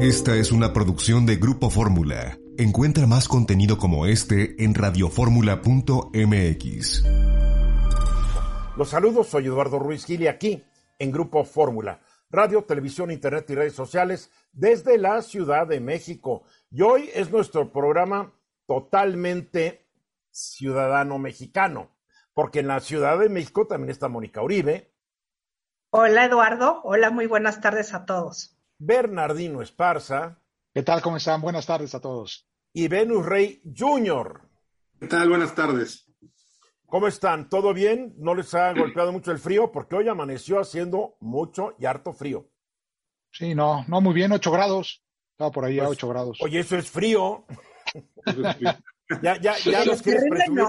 Esta es una producción de Grupo Fórmula. Encuentra más contenido como este en radioformula.mx. Los saludos, soy Eduardo Ruiz Gili aquí en Grupo Fórmula, radio, televisión, internet y redes sociales desde la Ciudad de México. Y hoy es nuestro programa totalmente ciudadano mexicano, porque en la Ciudad de México también está Mónica Uribe. Hola Eduardo, hola, muy buenas tardes a todos. Bernardino Esparza. ¿Qué tal? ¿Cómo están? Buenas tardes a todos. Y Venus Rey Jr. ¿Qué tal? Buenas tardes. ¿Cómo están? ¿Todo bien? ¿No les ha golpeado mucho el frío? Porque hoy amaneció haciendo mucho y harto frío. Sí, no, no muy bien, 8 grados. Estaba por ahí a 8 grados. Oye, eso es frío. ya, ya, ya los quieres presumir.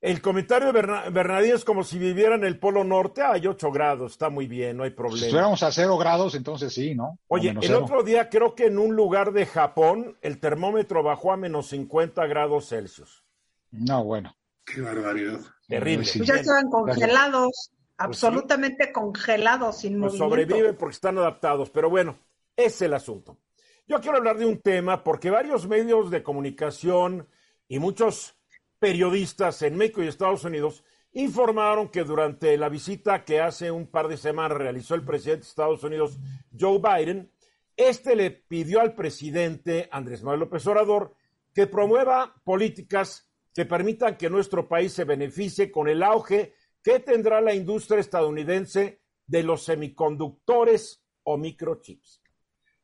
El comentario de Bernardino es como si viviera en el Polo Norte. Hay 8 grados, está muy bien, no hay problema. Si estuviéramos a 0 grados, entonces sí, ¿no? Oye, el otro día creo que en un lugar de Japón el termómetro bajó a menos 50 grados Celsius. No, bueno. Qué barbaridad. Terrible. Pues ya estaban congelados, absolutamente congelados, sin pues Sobreviven porque están adaptados, pero bueno, es el asunto. Yo quiero hablar de un tema porque varios medios de comunicación y muchos periodistas en México y Estados Unidos informaron que durante la visita que hace un par de semanas realizó el presidente de Estados Unidos, Joe Biden, este le pidió al presidente Andrés Manuel López Obrador que promueva políticas que permitan que nuestro país se beneficie con el auge que tendrá la industria estadounidense de los semiconductores o microchips.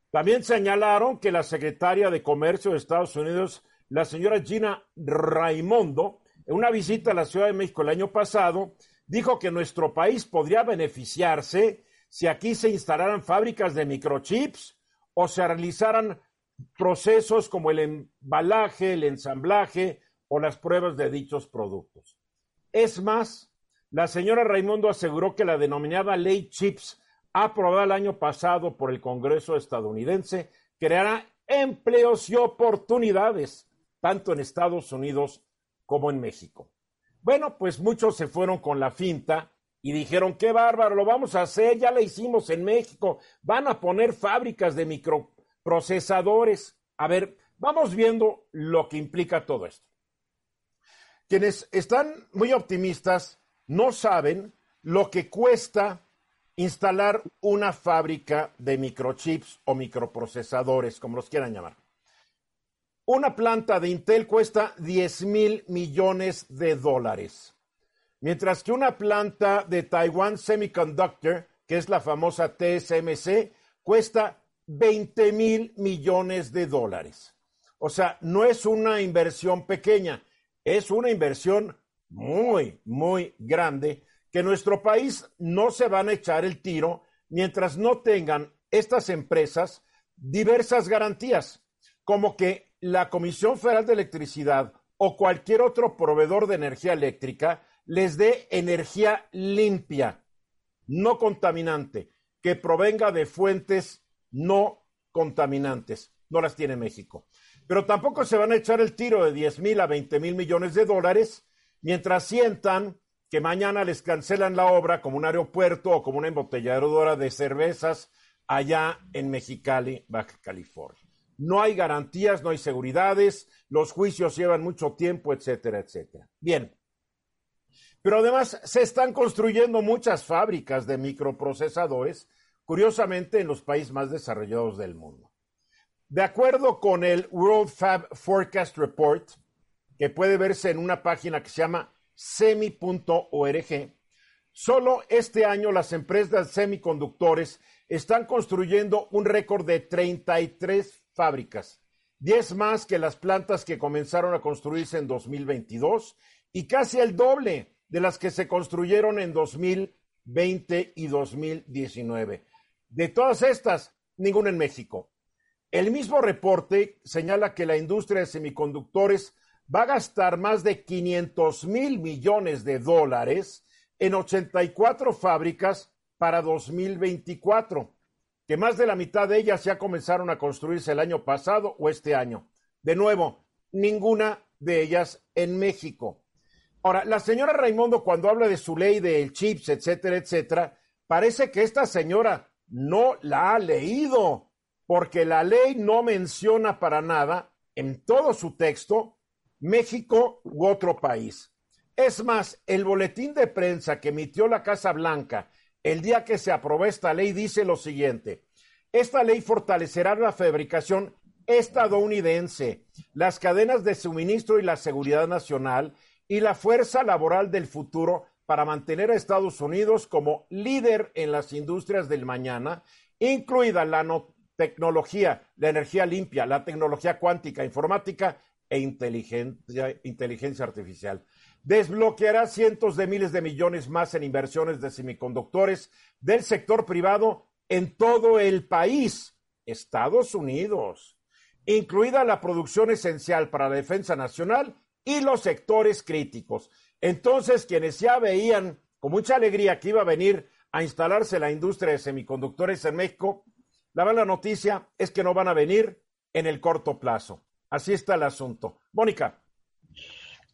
También señalaron que la secretaria de Comercio de Estados Unidos la señora Gina Raimondo, en una visita a la Ciudad de México el año pasado, dijo que nuestro país podría beneficiarse si aquí se instalaran fábricas de microchips o se realizaran procesos como el embalaje, el ensamblaje o las pruebas de dichos productos. Es más, la señora Raimondo aseguró que la denominada ley CHIPS, aprobada el año pasado por el Congreso estadounidense, creará empleos y oportunidades tanto en Estados Unidos como en México. Bueno, pues muchos se fueron con la finta y dijeron, qué bárbaro, lo vamos a hacer, ya lo hicimos en México, van a poner fábricas de microprocesadores. A ver, vamos viendo lo que implica todo esto. Quienes están muy optimistas no saben lo que cuesta instalar una fábrica de microchips o microprocesadores, como los quieran llamar. Una planta de Intel cuesta 10 mil millones de dólares, mientras que una planta de Taiwan Semiconductor, que es la famosa TSMC, cuesta 20 mil millones de dólares. O sea, no es una inversión pequeña, es una inversión muy, muy grande que nuestro país no se van a echar el tiro mientras no tengan estas empresas diversas garantías, como que la Comisión Federal de Electricidad o cualquier otro proveedor de energía eléctrica les dé energía limpia, no contaminante, que provenga de fuentes no contaminantes. No las tiene México. Pero tampoco se van a echar el tiro de 10 mil a 20 mil millones de dólares mientras sientan que mañana les cancelan la obra como un aeropuerto o como una embotelladora de cervezas allá en Mexicali, Baja California no hay garantías, no hay seguridades, los juicios llevan mucho tiempo, etcétera, etcétera. Bien. Pero además se están construyendo muchas fábricas de microprocesadores, curiosamente en los países más desarrollados del mundo. De acuerdo con el World Fab Forecast Report, que puede verse en una página que se llama semi.org, solo este año las empresas semiconductores están construyendo un récord de 33 fábricas, 10 más que las plantas que comenzaron a construirse en 2022 y casi el doble de las que se construyeron en 2020 y 2019. De todas estas, ninguna en México. El mismo reporte señala que la industria de semiconductores va a gastar más de 500 mil millones de dólares en 84 fábricas para 2024, que más de la mitad de ellas ya comenzaron a construirse el año pasado o este año. De nuevo, ninguna de ellas en México. Ahora, la señora Raimondo, cuando habla de su ley del chips, etcétera, etcétera, parece que esta señora no la ha leído, porque la ley no menciona para nada en todo su texto México u otro país. Es más, el boletín de prensa que emitió la Casa Blanca el día que se aprobó esta ley dice lo siguiente. Esta ley fortalecerá la fabricación estadounidense, las cadenas de suministro y la seguridad nacional y la fuerza laboral del futuro para mantener a Estados Unidos como líder en las industrias del mañana, incluida la tecnología, la energía limpia, la tecnología cuántica, informática e inteligencia, inteligencia artificial. Desbloqueará cientos de miles de millones más en inversiones de semiconductores del sector privado en todo el país, Estados Unidos, incluida la producción esencial para la defensa nacional y los sectores críticos. Entonces, quienes ya veían con mucha alegría que iba a venir a instalarse la industria de semiconductores en México, la mala noticia es que no van a venir en el corto plazo. Así está el asunto. Mónica.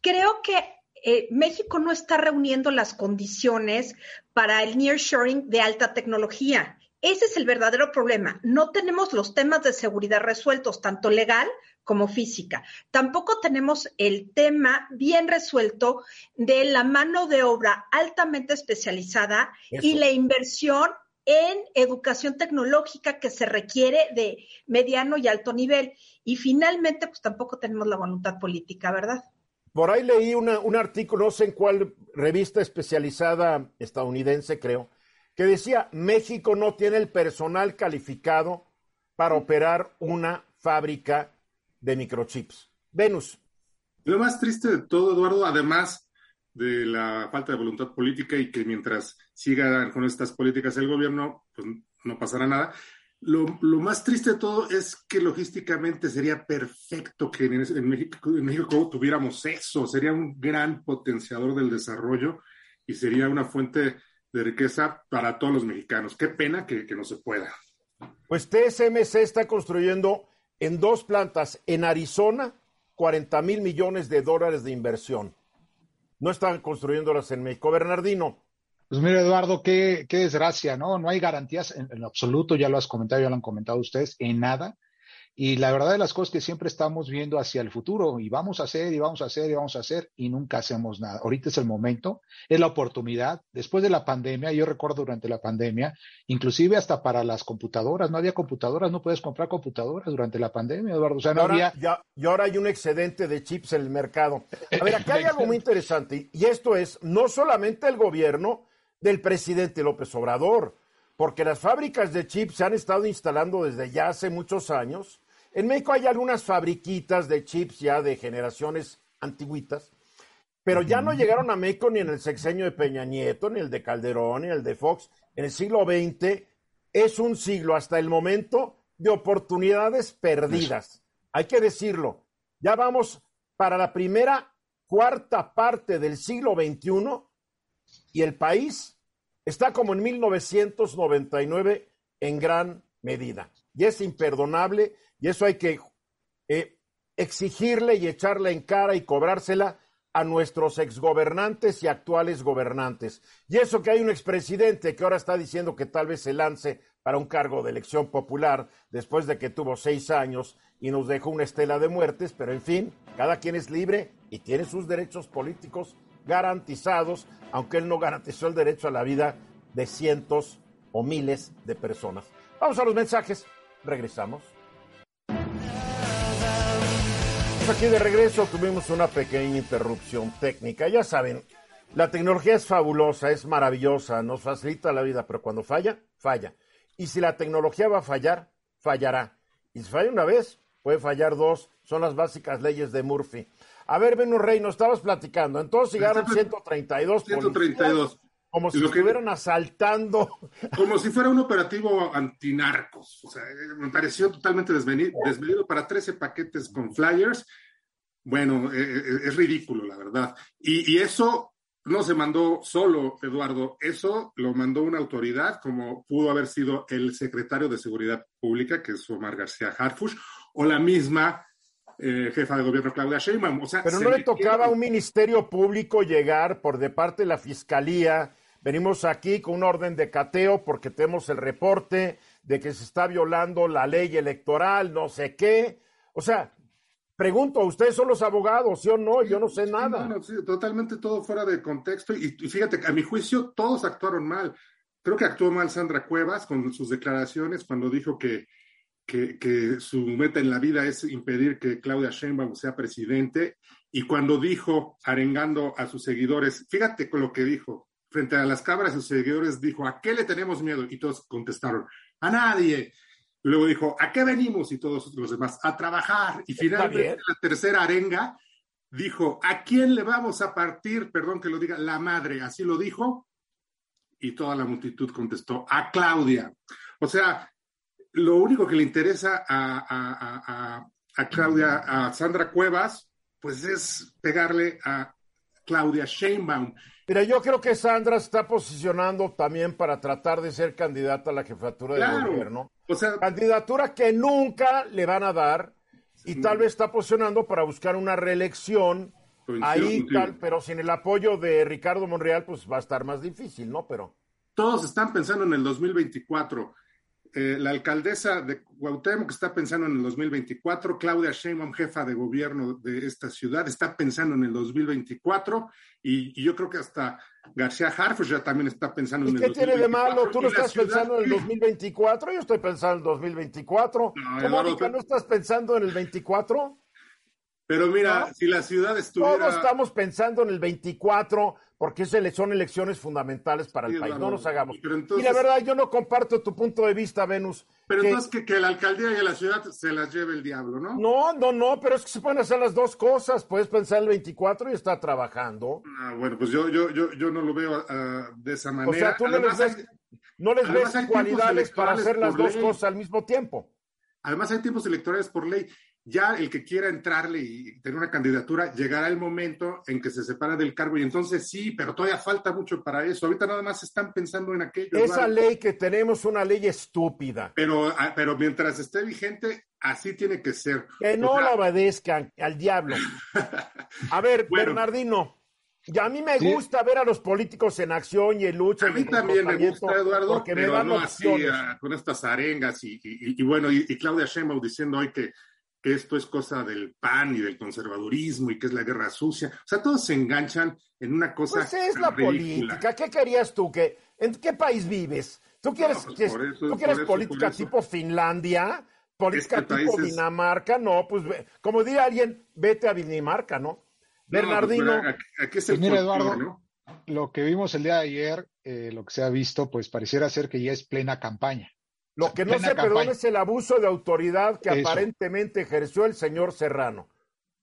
Creo que eh, México no está reuniendo las condiciones para el nearshoring de alta tecnología. Ese es el verdadero problema. No tenemos los temas de seguridad resueltos, tanto legal como física. Tampoco tenemos el tema bien resuelto de la mano de obra altamente especializada y la inversión en educación tecnológica que se requiere de mediano y alto nivel. Y finalmente, pues tampoco tenemos la voluntad política, ¿verdad? Por ahí leí un artículo, no sé en cuál revista especializada estadounidense, creo, que decía, México no tiene el personal calificado para operar una fábrica de microchips. Venus. Lo más triste de todo, Eduardo, además de la falta de voluntad política y que mientras siga con estas políticas el gobierno, pues no pasará nada. Lo, más triste de todo es que logísticamente sería perfecto que en, México, en México tuviéramos eso, sería un gran potenciador del desarrollo y sería una fuente de riqueza para todos los mexicanos. Qué pena que, que no se pueda. Pues TSMC está construyendo en dos plantas en Arizona 40 mil millones de dólares de inversión. No están construyéndolas en México. Bernardino. Pues mire, Eduardo, qué, qué desgracia, ¿no? No hay garantías en, en, absoluto, ya lo has comentado, ya lo han comentado ustedes, en nada. Y la verdad de las cosas que siempre estamos viendo hacia el futuro y vamos a hacer y vamos a hacer y vamos a hacer y nunca hacemos nada. Ahorita es el momento, es la oportunidad. Después de la pandemia, yo recuerdo durante la pandemia, inclusive hasta para las computadoras, no había computadoras, no puedes comprar computadoras durante la pandemia, Eduardo. O sea, no ahora, había... ya, y ahora hay un excedente de chips en el mercado. A ver, aquí hay algo muy interesante y esto es no solamente el gobierno del presidente López Obrador, porque las fábricas de chips se han estado instalando desde ya hace muchos años. En México hay algunas fabriquitas de chips ya de generaciones antiguitas, pero ya no llegaron a México ni en el sexenio de Peña Nieto, ni el de Calderón, ni el de Fox. En el siglo XX es un siglo hasta el momento de oportunidades perdidas. Hay que decirlo. Ya vamos para la primera cuarta parte del siglo XXI y el país está como en 1999 en gran medida. Y es imperdonable y eso hay que eh, exigirle y echarle en cara y cobrársela a nuestros exgobernantes y actuales gobernantes. Y eso que hay un expresidente que ahora está diciendo que tal vez se lance para un cargo de elección popular después de que tuvo seis años y nos dejó una estela de muertes, pero en fin, cada quien es libre y tiene sus derechos políticos garantizados, aunque él no garantizó el derecho a la vida de cientos o miles de personas. Vamos a los mensajes, regresamos. Aquí de regreso tuvimos una pequeña interrupción técnica. Ya saben, la tecnología es fabulosa, es maravillosa, nos facilita la vida, pero cuando falla, falla. Y si la tecnología va a fallar, fallará. Y si falla una vez, puede fallar dos. Son las básicas leyes de Murphy. A ver, Venus Rey, nos estabas platicando. Entonces llegaron 132 132. como si estuvieran asaltando. Como si fuera un operativo antinarcos. O sea, me pareció totalmente desmedido, desmedido para 13 paquetes con flyers. Bueno, eh, eh, es ridículo, la verdad. Y, y eso no se mandó solo, Eduardo, eso lo mandó una autoridad, como pudo haber sido el secretario de Seguridad Pública, que es Omar García Harfush, o la misma eh, jefa de gobierno Claudia Sheinbaum. O sea, Pero no le tocaba a un ministerio público llegar por de parte de la fiscalía. Venimos aquí con un orden de cateo porque tenemos el reporte de que se está violando la ley electoral, no sé qué. O sea, Pregunto, ¿ustedes son los abogados, sí o no? Yo no sé nada. totalmente todo fuera de contexto. Y, fíjate, a mi juicio, todos actuaron mal. Creo que actuó mal Sandra Cuevas con sus declaraciones cuando dijo que, que, su meta en la vida es impedir que Claudia Sheinbaum sea presidente. Y cuando dijo, arengando a sus seguidores, fíjate con lo que dijo, frente a las cámaras, sus seguidores dijo, ¿a qué le tenemos miedo? Y todos contestaron, a nadie. Luego dijo, ¿a qué venimos? Y todos los demás, a trabajar. Y finalmente la tercera arenga dijo, ¿a quién le vamos a partir? Perdón que lo diga, la madre. Así lo dijo. Y toda la multitud contestó, a Claudia. O sea, lo único que le interesa a, a Claudia, a Sandra Cuevas, pues es pegarle a Claudia Sheinbaum. Mira, yo creo que Sandra está posicionando también para tratar de ser candidata a la jefatura del gobierno. O sea, candidatura que nunca le van a dar y tal vez está posicionando para buscar una reelección ahí tal, pero sin el apoyo de Ricardo Monreal pues va a estar más difícil, ¿no? Pero todos están pensando en el 2024. Eh, la alcaldesa de Cuauhtémoc está pensando en el 2024, Claudia Sheinbaum, jefa de gobierno de esta ciudad, está pensando en el 2024 y, yo creo que hasta García Harfuch ya también está pensando en el 2024. ¿Qué tiene de malo? ¿Tú no estás pensando en el 2024? Yo estoy pensando en el 2024. No, ¿Cómo, no estás pensando en el 24? Pero mira, si la ciudad estuviera... Todos estamos pensando en el 24 porque son elecciones fundamentales para el país. no nos hagamos. y la verdad, yo no comparto tu punto de vista, Venus. Pero entonces que, la alcaldía y la ciudad se las lleve el diablo, ¿no? No, no, no, pero es que se pueden hacer las dos cosas. Puedes pensar el 24 y está trabajando. Ah, bueno, pues yo, yo, yo, yo no lo veo ah, de esa manera. O sea, tú no les ves, cualidades para hacer las dos cosas al mismo tiempo. Además, hay tiempos electorales por ley ya el que quiera entrarle y tener una candidatura, llegará el momento en que se separa del cargo y entonces sí, pero todavía falta mucho para eso. Ahorita nada más están pensando en aquello. Esa ley que tenemos, una ley estúpida. Pero, ah, pero mientras esté vigente, así tiene que ser. Que no la obedezcan al diablo. A ver, Bernardino. Ya a mí me gusta ver a los políticos en acción y en lucha. A mí también me gusta, Eduardo, porque me dan no así, ah, con estas arengas y, y, bueno, y, Claudia Sheinbaum diciendo hoy que que esto es cosa del PAN y del conservadurismo y que es la guerra sucia. O sea, todos se enganchan en una cosa. Pues es la política. ¿Qué querías tú? Que, ¿En qué país vives? ¿Tú quieres, pues ¿tú quieres política tipo Finlandia? ¿Política tipo Dinamarca? No, pues como diría alguien, vete a Dinamarca, ¿no? Pues, Bernardino. aquí, es el mira, Eduardo, lo que vimos el día de ayer, eh, lo que se ha visto, pues pareciera ser que ya es plena campaña. Lo que no se perdona es el abuso de autoridad que aparentemente ejerció el señor Serrano.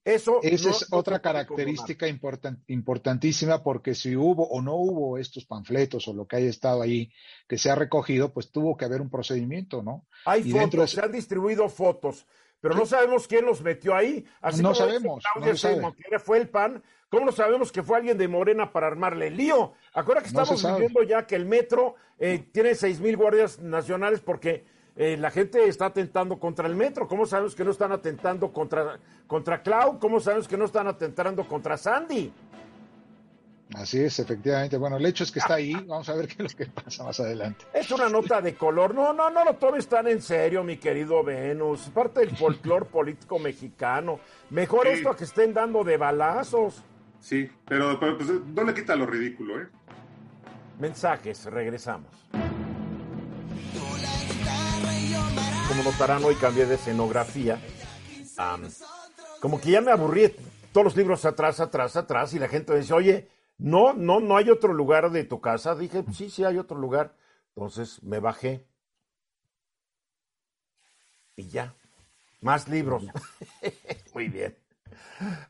Eso Esa es otra característica importantísima porque si hubo o no hubo estos panfletos o lo que haya estado ahí que se ha recogido, pues tuvo que haber un procedimiento, ¿no? Hay fotos, se han distribuido fotos, pero no sabemos quién los metió ahí. Así no sabemos. No fue el PAN, ¿Cómo no sabemos que fue alguien de Morena para armarle el lío? Acuérdate que estamos viendo ya que el metro eh, tiene seis mil guardias nacionales porque eh, la gente está atentando contra el metro. ¿Cómo sabemos que no están atentando contra, contra Clau? ¿Cómo sabemos que no están atentando contra Sandy? Así es, efectivamente. Bueno, el hecho es que está ahí. Vamos a ver qué es lo que pasa más adelante. Es una nota de color. No, no, no lo tomes tan en serio, mi querido Venus. Parte del folclore político mexicano. Mejor esto a que estén dando de balazos. Sí, pero, pues, no le quita lo ridículo, ¿eh? Mensajes, regresamos. Como notarán, hoy cambié de escenografía. como que ya me aburrí todos los libros atrás, atrás, atrás, y la gente dice, oye, no, no, no hay otro lugar de tu casa. Dije, sí, sí hay otro lugar. Entonces me bajé. Y ya. Más libros. Muy bien.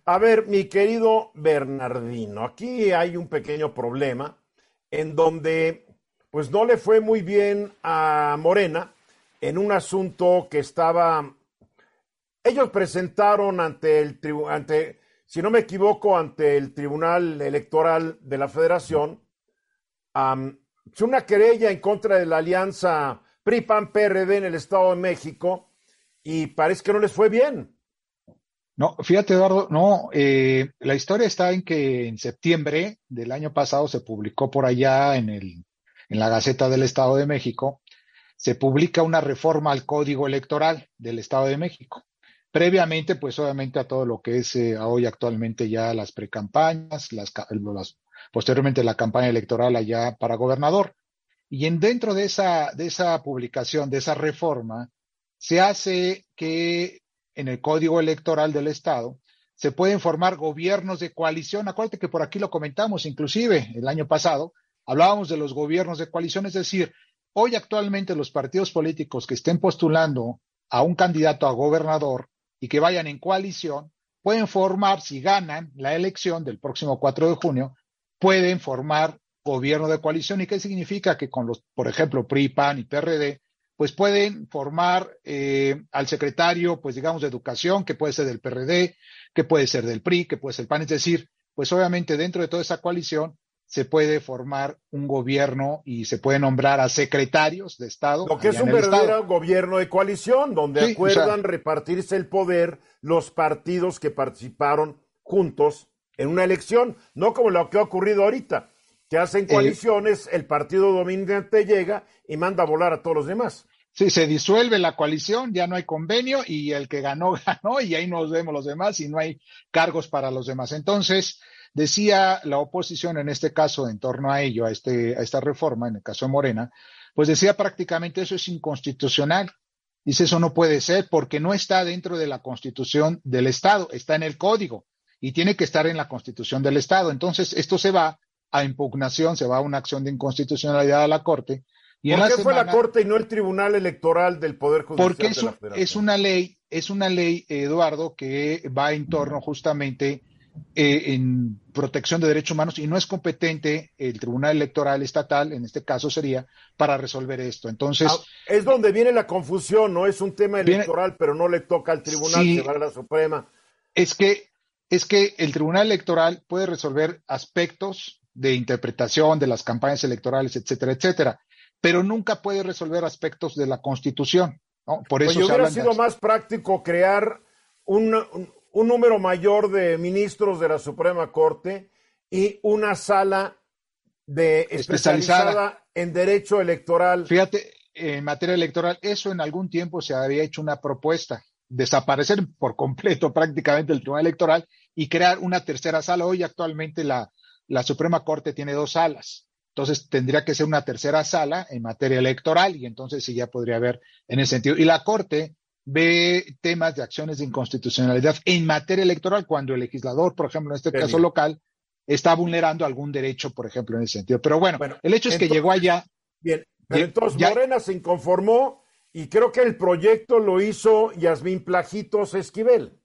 A ver, mi querido Bernardino, aquí hay un pequeño problema. en donde pues no le fue muy bien a Morena en un asunto que estaba ellos presentaron ante el ante si no me equivoco ante el Tribunal Electoral de la Federación una querella en contra de la alianza PRI-PAN-PRD en el Estado de México y parece que no les fue bien. No, fíjate Eduardo, no, eh, la historia está en que en septiembre del año pasado se publicó por allá en, el, en la Gaceta del Estado de México, se publica una reforma al Código Electoral del Estado de México. Previamente, pues obviamente a todo lo que es eh, hoy actualmente ya las precampañas, las, las, posteriormente la campaña electoral allá para gobernador. Y en dentro de esa, de esa publicación, de esa reforma, se hace que en el Código Electoral del Estado se pueden formar gobiernos de coalición. Acuérdate que por aquí lo comentamos, inclusive el año pasado, hablábamos de los gobiernos de coalición, es decir, hoy actualmente los partidos políticos que estén postulando a un candidato a gobernador y que vayan en coalición, pueden formar, si ganan la elección del próximo 4 de junio, pueden formar gobierno de coalición. ¿Y qué significa? Que con los, por ejemplo, PRI, PAN y PRD, pues pueden formar eh, al secretario, pues digamos, de educación, que puede ser del PRD, que puede ser del PRI, que puede ser del PAN. Es decir, pues obviamente dentro de toda esa coalición se puede formar un gobierno y se puede nombrar a secretarios de Estado. Lo que es un verdadero gobierno de coalición, donde acuerdan repartirse el poder los partidos que participaron juntos en una elección, no como lo que ha ocurrido ahorita, que hacen eh, coaliciones, el partido dominante llega y manda a volar a todos los demás. Sí, se disuelve la coalición, ya no hay convenio y el que ganó, ganó y ahí nos vemos los demás y no hay cargos para los demás. Entonces, decía la oposición en este caso en torno a ello, a, este, a esta reforma, en el caso de Morena, pues decía prácticamente eso es inconstitucional. Dice, eso no puede ser porque no está dentro de la constitución del Estado, está en el código y tiene que estar en la constitución del Estado. Entonces, esto se va a impugnación, se va a una acción de inconstitucionalidad a la Corte. Y ¿Por qué fue la Corte y no el Tribunal Electoral del Poder Judicial? Porque es una ley, es una ley, Eduardo, que va en torno justamente eh, en protección de derechos humanos y no es competente el Tribunal Electoral Estatal, en este caso sería, para resolver esto. Entonces. Ah, es donde viene la confusión, no es un tema electoral, pero no le toca al Tribunal, que va a la Suprema. Es que es que el Tribunal Electoral puede resolver aspectos de interpretación de las campañas electorales, etcétera, etcétera, pero nunca puede resolver aspectos de la Constitución. ¿no? Por eso pues hubiera sido más práctico crear un, número mayor de ministros de la Suprema Corte y una sala de especializada, en derecho electoral. Fíjate, en materia electoral, eso en algún tiempo se había hecho una propuesta desaparecer por completo prácticamente el Tribunal Electoral y crear una tercera sala. Hoy actualmente la, la Suprema Corte tiene dos salas. Entonces tendría que ser una tercera sala en materia electoral y entonces sí ya podría haber en ese sentido. Y la Corte ve temas de acciones de inconstitucionalidad en materia electoral cuando el legislador, por ejemplo, en este caso local, está vulnerando algún derecho, por ejemplo, en ese sentido. Pero bueno, el hecho es que llegó allá. Bien, pero entonces Morena se inconformó y creo que el proyecto lo hizo Yasmín Plajitos Esquivel.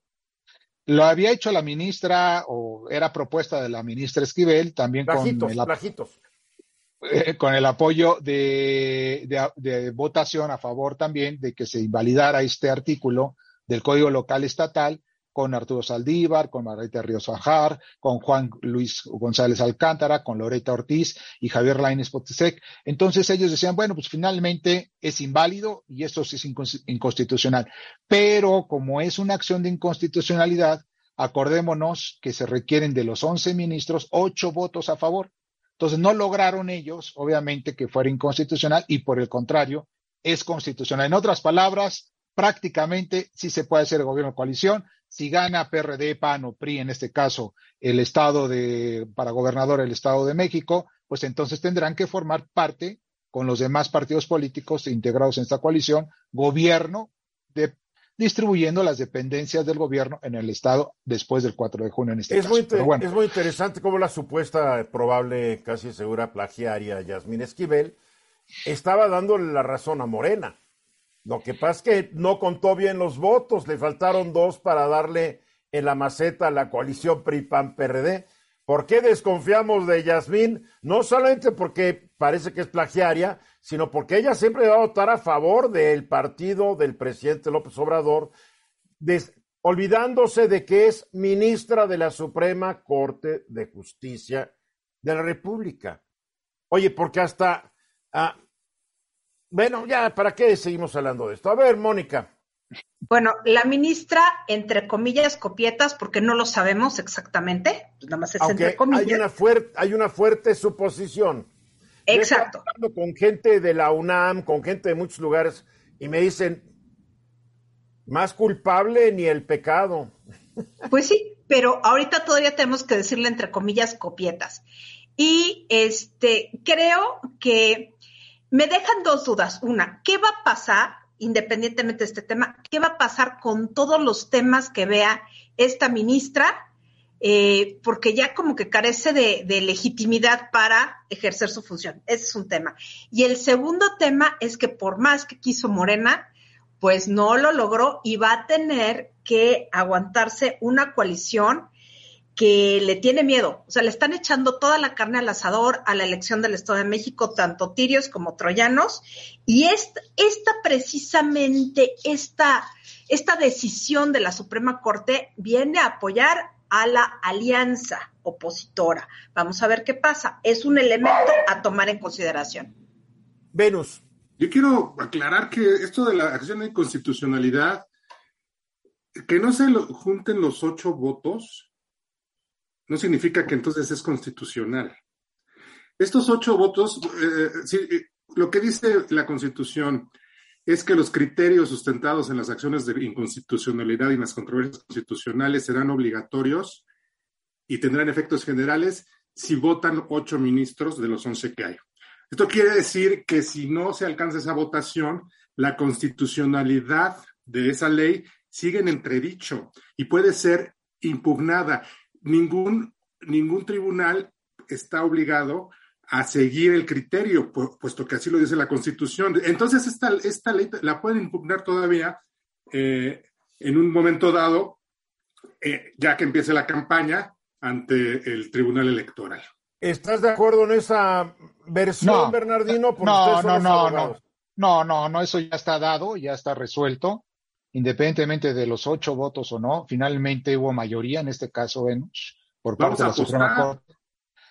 Lo había hecho la ministra, o era propuesta de la ministra Esquivel, también con, el, eh, con el apoyo de, votación a favor también de que se invalidara este artículo del Código Local Estatal con Arturo Saldívar, con Margarita Ríos Fajar, con Juan Luis González Alcántara, con Loreta Ortiz y Javier Lainez Potesec. Entonces ellos decían, bueno, pues finalmente es inválido y esto es inconstitucional. Pero como es una acción de inconstitucionalidad, acordémonos que se requieren de los 11 ministros ocho votos a favor. Entonces no lograron ellos, obviamente, que fuera inconstitucional y por el contrario, es constitucional. En otras palabras, prácticamente sí se puede hacer gobierno de coalición, si gana PRD, PAN o PRI, en este caso, el Estado de, para gobernador el Estado de México, pues entonces tendrán que formar parte con los demás partidos políticos integrados en esta coalición, gobierno de, distribuyendo las dependencias del gobierno en el Estado después del 4 de junio en este es Muy Es muy interesante cómo la supuesta, probable, casi segura plagiaria Yasmín Esquivel estaba dándole la razón a Morena. Lo que pasa es que no contó bien los votos, le faltaron dos para darle en la maceta a la coalición PRI-PAN-PRD, ¿Por qué desconfiamos de Yasmín? No solamente porque parece que es plagiaria, sino porque ella siempre va a votar a favor del partido del presidente López Obrador, olvidándose de que es ministra de la Suprema Corte de Justicia de la República. Oye, porque hasta... Ah, bueno, ya, ¿para qué seguimos hablando de esto? A ver, Mónica. Bueno, la ministra, entre comillas, copietas, porque no lo sabemos exactamente, pues nada más es entre comillas. Hay una, fuerte, hay una fuerte suposición. Exacto. hablando con gente de la UNAM, con gente de muchos lugares, y me dicen, más culpable ni el pecado. Pues sí, pero ahorita todavía tenemos que decirle entre comillas copietas. Y este, creo que me dejan dos dudas. Una, ¿qué va a pasar independientemente de este tema, ¿qué va a pasar con todos los temas que vea esta ministra? Eh, porque ya como que carece de, de, legitimidad para ejercer su función. Ese es un tema. Y el segundo tema es que por más que quiso Morena, pues no lo logró y va a tener que aguantarse una coalición que le tiene miedo, o sea, le están echando toda la carne al asador a la elección del Estado de México, tanto tirios como troyanos, y esta, esta precisamente, esta, esta decisión de la Suprema Corte viene a apoyar a la alianza opositora. Vamos a ver qué pasa. Es un elemento a tomar en consideración. Venus. Yo quiero aclarar que esto de la acción de inconstitucionalidad, que no se junten los ocho votos, no significa que entonces es constitucional. Estos ocho votos, eh, eh, lo que dice la Constitución es que los criterios sustentados en las acciones de inconstitucionalidad y las controversias constitucionales serán obligatorios y tendrán efectos generales si votan ocho ministros de los once que hay. Esto quiere decir que si no se alcanza esa votación, la constitucionalidad de esa ley sigue en entredicho y puede ser impugnada ningún, ningún tribunal está obligado a seguir el criterio, puesto que así lo dice la Constitución. Entonces, esta, esta ley la pueden impugnar todavía eh, en un momento dado, eh, ya que empiece la campaña ante el Tribunal Electoral. ¿Estás de acuerdo en esa versión, Bernardino? no, no, no, no. No, no, no, eso ya está dado, ya está resuelto independientemente de los ocho votos o no, finalmente hubo mayoría, en este caso Venus, por parte de la Suprema Corte.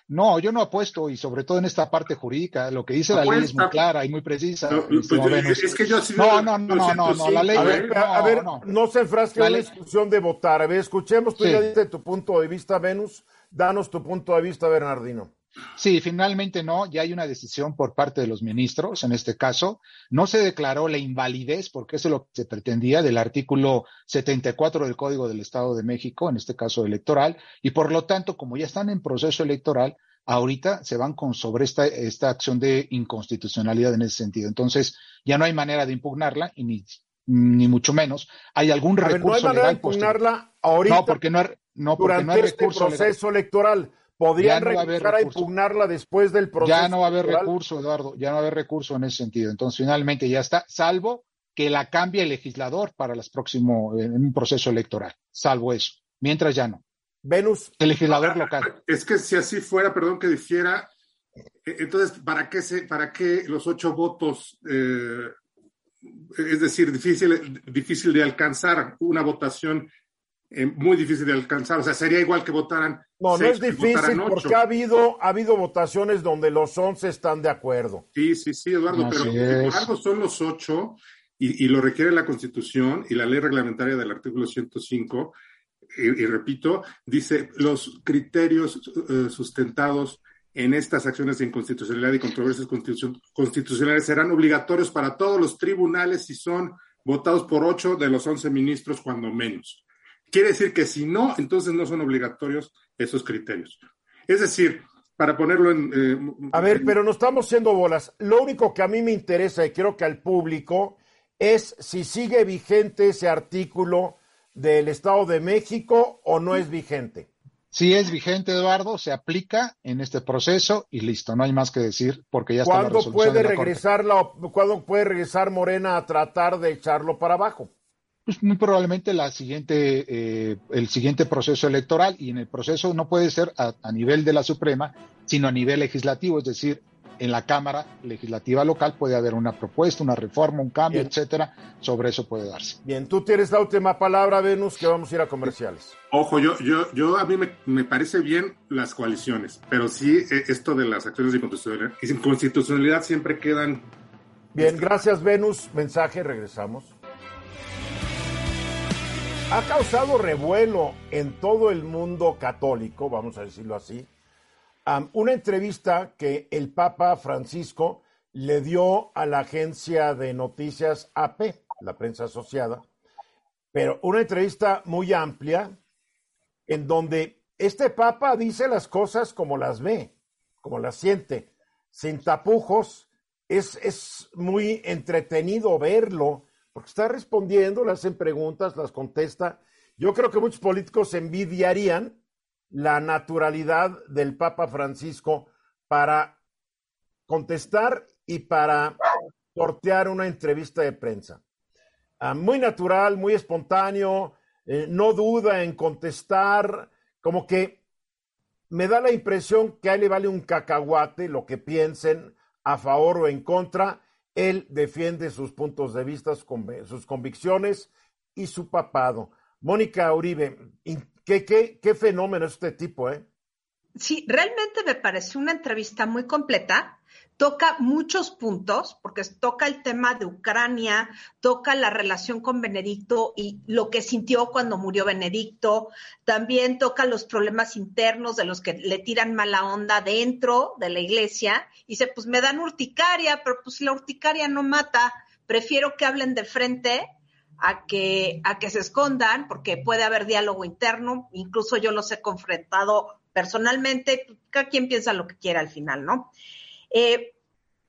No, yo no apuesto, y sobre todo en esta parte jurídica, lo que dice la ley es muy clara y muy precisa. No, pues, es que yo sí no, no, no, no, no, no, la ley. A ver, a ver no, se enfrasque en la discusión de votar. A ver, escuchemos, tú ya dices tu punto de vista, Venus, danos tu punto de vista, Bernardino. Sí, finalmente no, ya hay una decisión por parte de los ministros, en este caso. No se declaró la invalidez, porque eso es lo que se pretendía del artículo 74 del Código del Estado de México, en este caso electoral, y por lo tanto, como ya están en proceso electoral, ahorita se van con sobre esta, esta acción de inconstitucionalidad en ese sentido. Entonces, ya no hay manera de impugnarla y ni, ni mucho menos. Hay algún recurso no legal. De impugnarla ahorita. No, porque no hay, no, porque durante no hay este proceso electoral podrían no regresar a, impugnarla después del proceso. Ya no va a haber recurso, Eduardo, ya no va a haber recurso en ese sentido. Entonces, finalmente ya está, salvo que la cambie el legislador para los próximos, en un proceso electoral, salvo eso. Mientras ya no. Venus. El legislador local. Es que si así fuera, perdón que difiera, e, entonces, ¿para qué, se, para qué los ocho votos? Eh, es decir, difícil, difícil de alcanzar una votación eh, muy difícil de alcanzar. O sea, sería igual que votaran. No, no es difícil porque ha habido, ha habido votaciones donde los 11 están de acuerdo. Sí, sí, sí, Eduardo, pero por algo son los ocho y, lo requiere la Constitución y la ley reglamentaria del artículo 105. Y, y repito, dice los criterios eh, sustentados en estas acciones de inconstitucionalidad y controversias constitucionales serán obligatorios para todos los tribunales si son votados por ocho de los once ministros, cuando menos. Quiere decir que si no, entonces no son obligatorios esos criterios. Es decir, para ponerlo en... Eh, a ver, pero no estamos siendo bolas. Lo único que a mí me interesa y creo que al público es si sigue vigente ese artículo del Estado de México o no es vigente. Si es vigente, Eduardo, se aplica en este proceso y listo, no hay más que decir porque ya está la resolución puede regresar la, ¿Cuándo puede regresar Morena a tratar de echarlo para abajo? Pues muy probablemente la siguiente, eh, el siguiente proceso electoral y en el proceso no puede ser a, a nivel de la Suprema, sino a nivel legislativo, es decir, en la Cámara Legislativa local puede haber una propuesta, una reforma, un cambio, etcétera. Sobre eso puede darse. Bien, tú tienes la última palabra, Venus, que vamos a ir a comerciales. Ojo, yo, yo, yo a mí me, me parece bien las coaliciones, pero sí eh, esto de las acciones de inconstitucionalidad, inconstitucionalidad siempre quedan. Bien, gracias, Venus. Mensaje, regresamos. Ha causado revuelo en todo el mundo católico, vamos a decirlo así, una entrevista que el Papa Francisco le dio a la agencia de noticias AP, la prensa asociada, pero una entrevista muy amplia en donde este Papa dice las cosas como las ve, como las siente, sin tapujos. Es, es muy entretenido verlo, porque está respondiendo, le hacen preguntas, las contesta. Yo creo que muchos políticos envidiarían la naturalidad del Papa Francisco para contestar y para sortear una entrevista de prensa. Ah, muy natural, muy espontáneo, eh, no duda en contestar, como que me da la impresión que a él le vale un cacahuate lo que piensen a favor o en contra. Él defiende sus puntos de vista, sus convicciones y su papado. Mónica Uribe, ¿Qué, qué, qué fenómeno es este tipo, ¿eh? Sí, realmente me pareció una entrevista muy completa. Toca muchos puntos, porque toca el tema de Ucrania, toca la relación con Benedicto y lo que sintió cuando murió Benedicto, también toca los problemas internos de los que le tiran mala onda dentro de la iglesia. Y dice, pues me dan urticaria, pero pues la urticaria no mata, prefiero que hablen de frente a que, a que se escondan, porque puede haber diálogo interno, incluso yo los he confrontado personalmente, cada quien piensa lo que quiera al final, ¿no? Eh,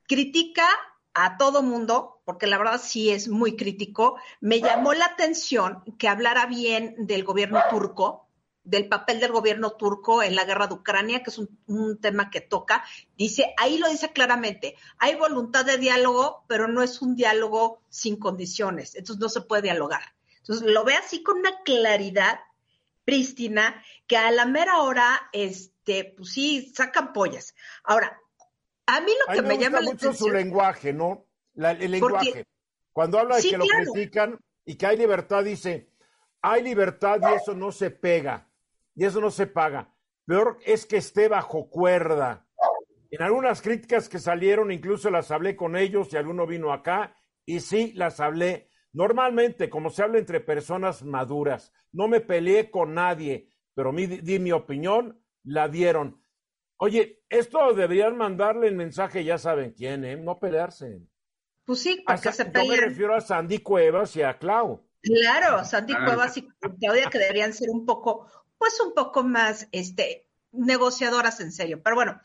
critica a todo mundo, porque la verdad sí es muy crítico. Me llamó la atención que hablara bien del gobierno turco, del papel del gobierno turco en la guerra de Ucrania, que es un, tema que toca. Dice, ahí lo dice claramente, hay voluntad de diálogo, pero no es un diálogo sin condiciones, entonces no se puede dialogar. Entonces lo ve así con una claridad prístina que a la mera hora, este, pues sí, sacan pollas. Ahora, a mí lo que me, llama la mucho su lenguaje, ¿no? el lenguaje. Cuando habla de que lo critican y que hay libertad, dice, hay libertad y eso no se pega y eso no se paga. Peor es que esté bajo cuerda. En algunas críticas que salieron, incluso las hablé con ellos y alguno vino acá y sí las hablé. Normalmente, como se habla entre personas maduras, no me peleé con nadie, pero di mi opinión, la dieron. Oye, esto deberían mandarle el mensaje, ya saben quién, ¿eh? No pelearse. Pues sí, para que se peleen. Yo me refiero a Sandy Cuevas y a Clau. Claro, Sandy Cuevas y Claudia que deberían ser un poco, pues un poco más este, negociadoras en serio. Pero bueno,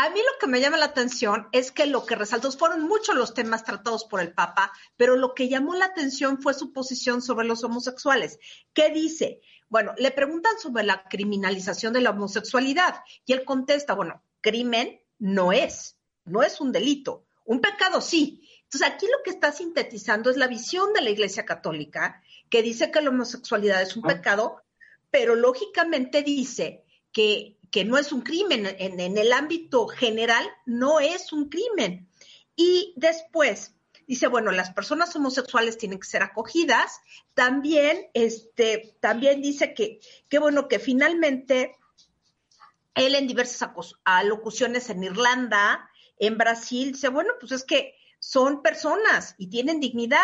a mí lo que me llama la atención es que lo que resaltó fueron muchos los temas tratados por el Papa, pero lo que llamó la atención fue su posición sobre los homosexuales. ¿Qué dice? Bueno, le preguntan sobre la criminalización de la homosexualidad y él contesta, bueno, crimen no es, no es un delito, un pecado sí. Entonces aquí lo que está sintetizando es la visión de la Iglesia Católica, que dice que la homosexualidad es un ah. pecado, pero lógicamente dice que, que no es un crimen, en, el ámbito general no es un crimen. Y después dice, bueno, las personas homosexuales tienen que ser acogidas. También, este, también dice que, que bueno, que finalmente él en diversas alocuciones en Irlanda, en Brasil, dice, bueno, pues es que son personas y tienen dignidad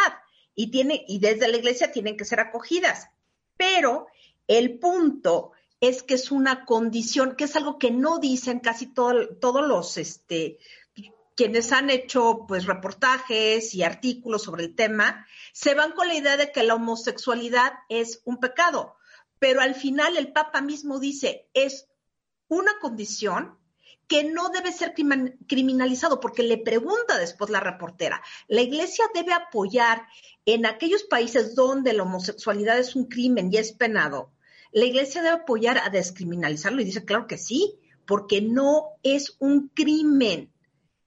y, tiene, y desde la iglesia tienen que ser acogidas. Pero el punto es que es una condición, que es algo que no dicen casi todos los, este, quienes han hecho pues reportajes y artículos sobre el tema, se van con la idea de que la homosexualidad es un pecado, pero al final el Papa mismo dice, es una condición que no debe ser criminalizado, porque le pregunta después la reportera, la iglesia debe apoyar en aquellos países donde la homosexualidad es un crimen y es penado, la iglesia debe apoyar a descriminalizarlo y dice, claro que sí, porque no es un crimen,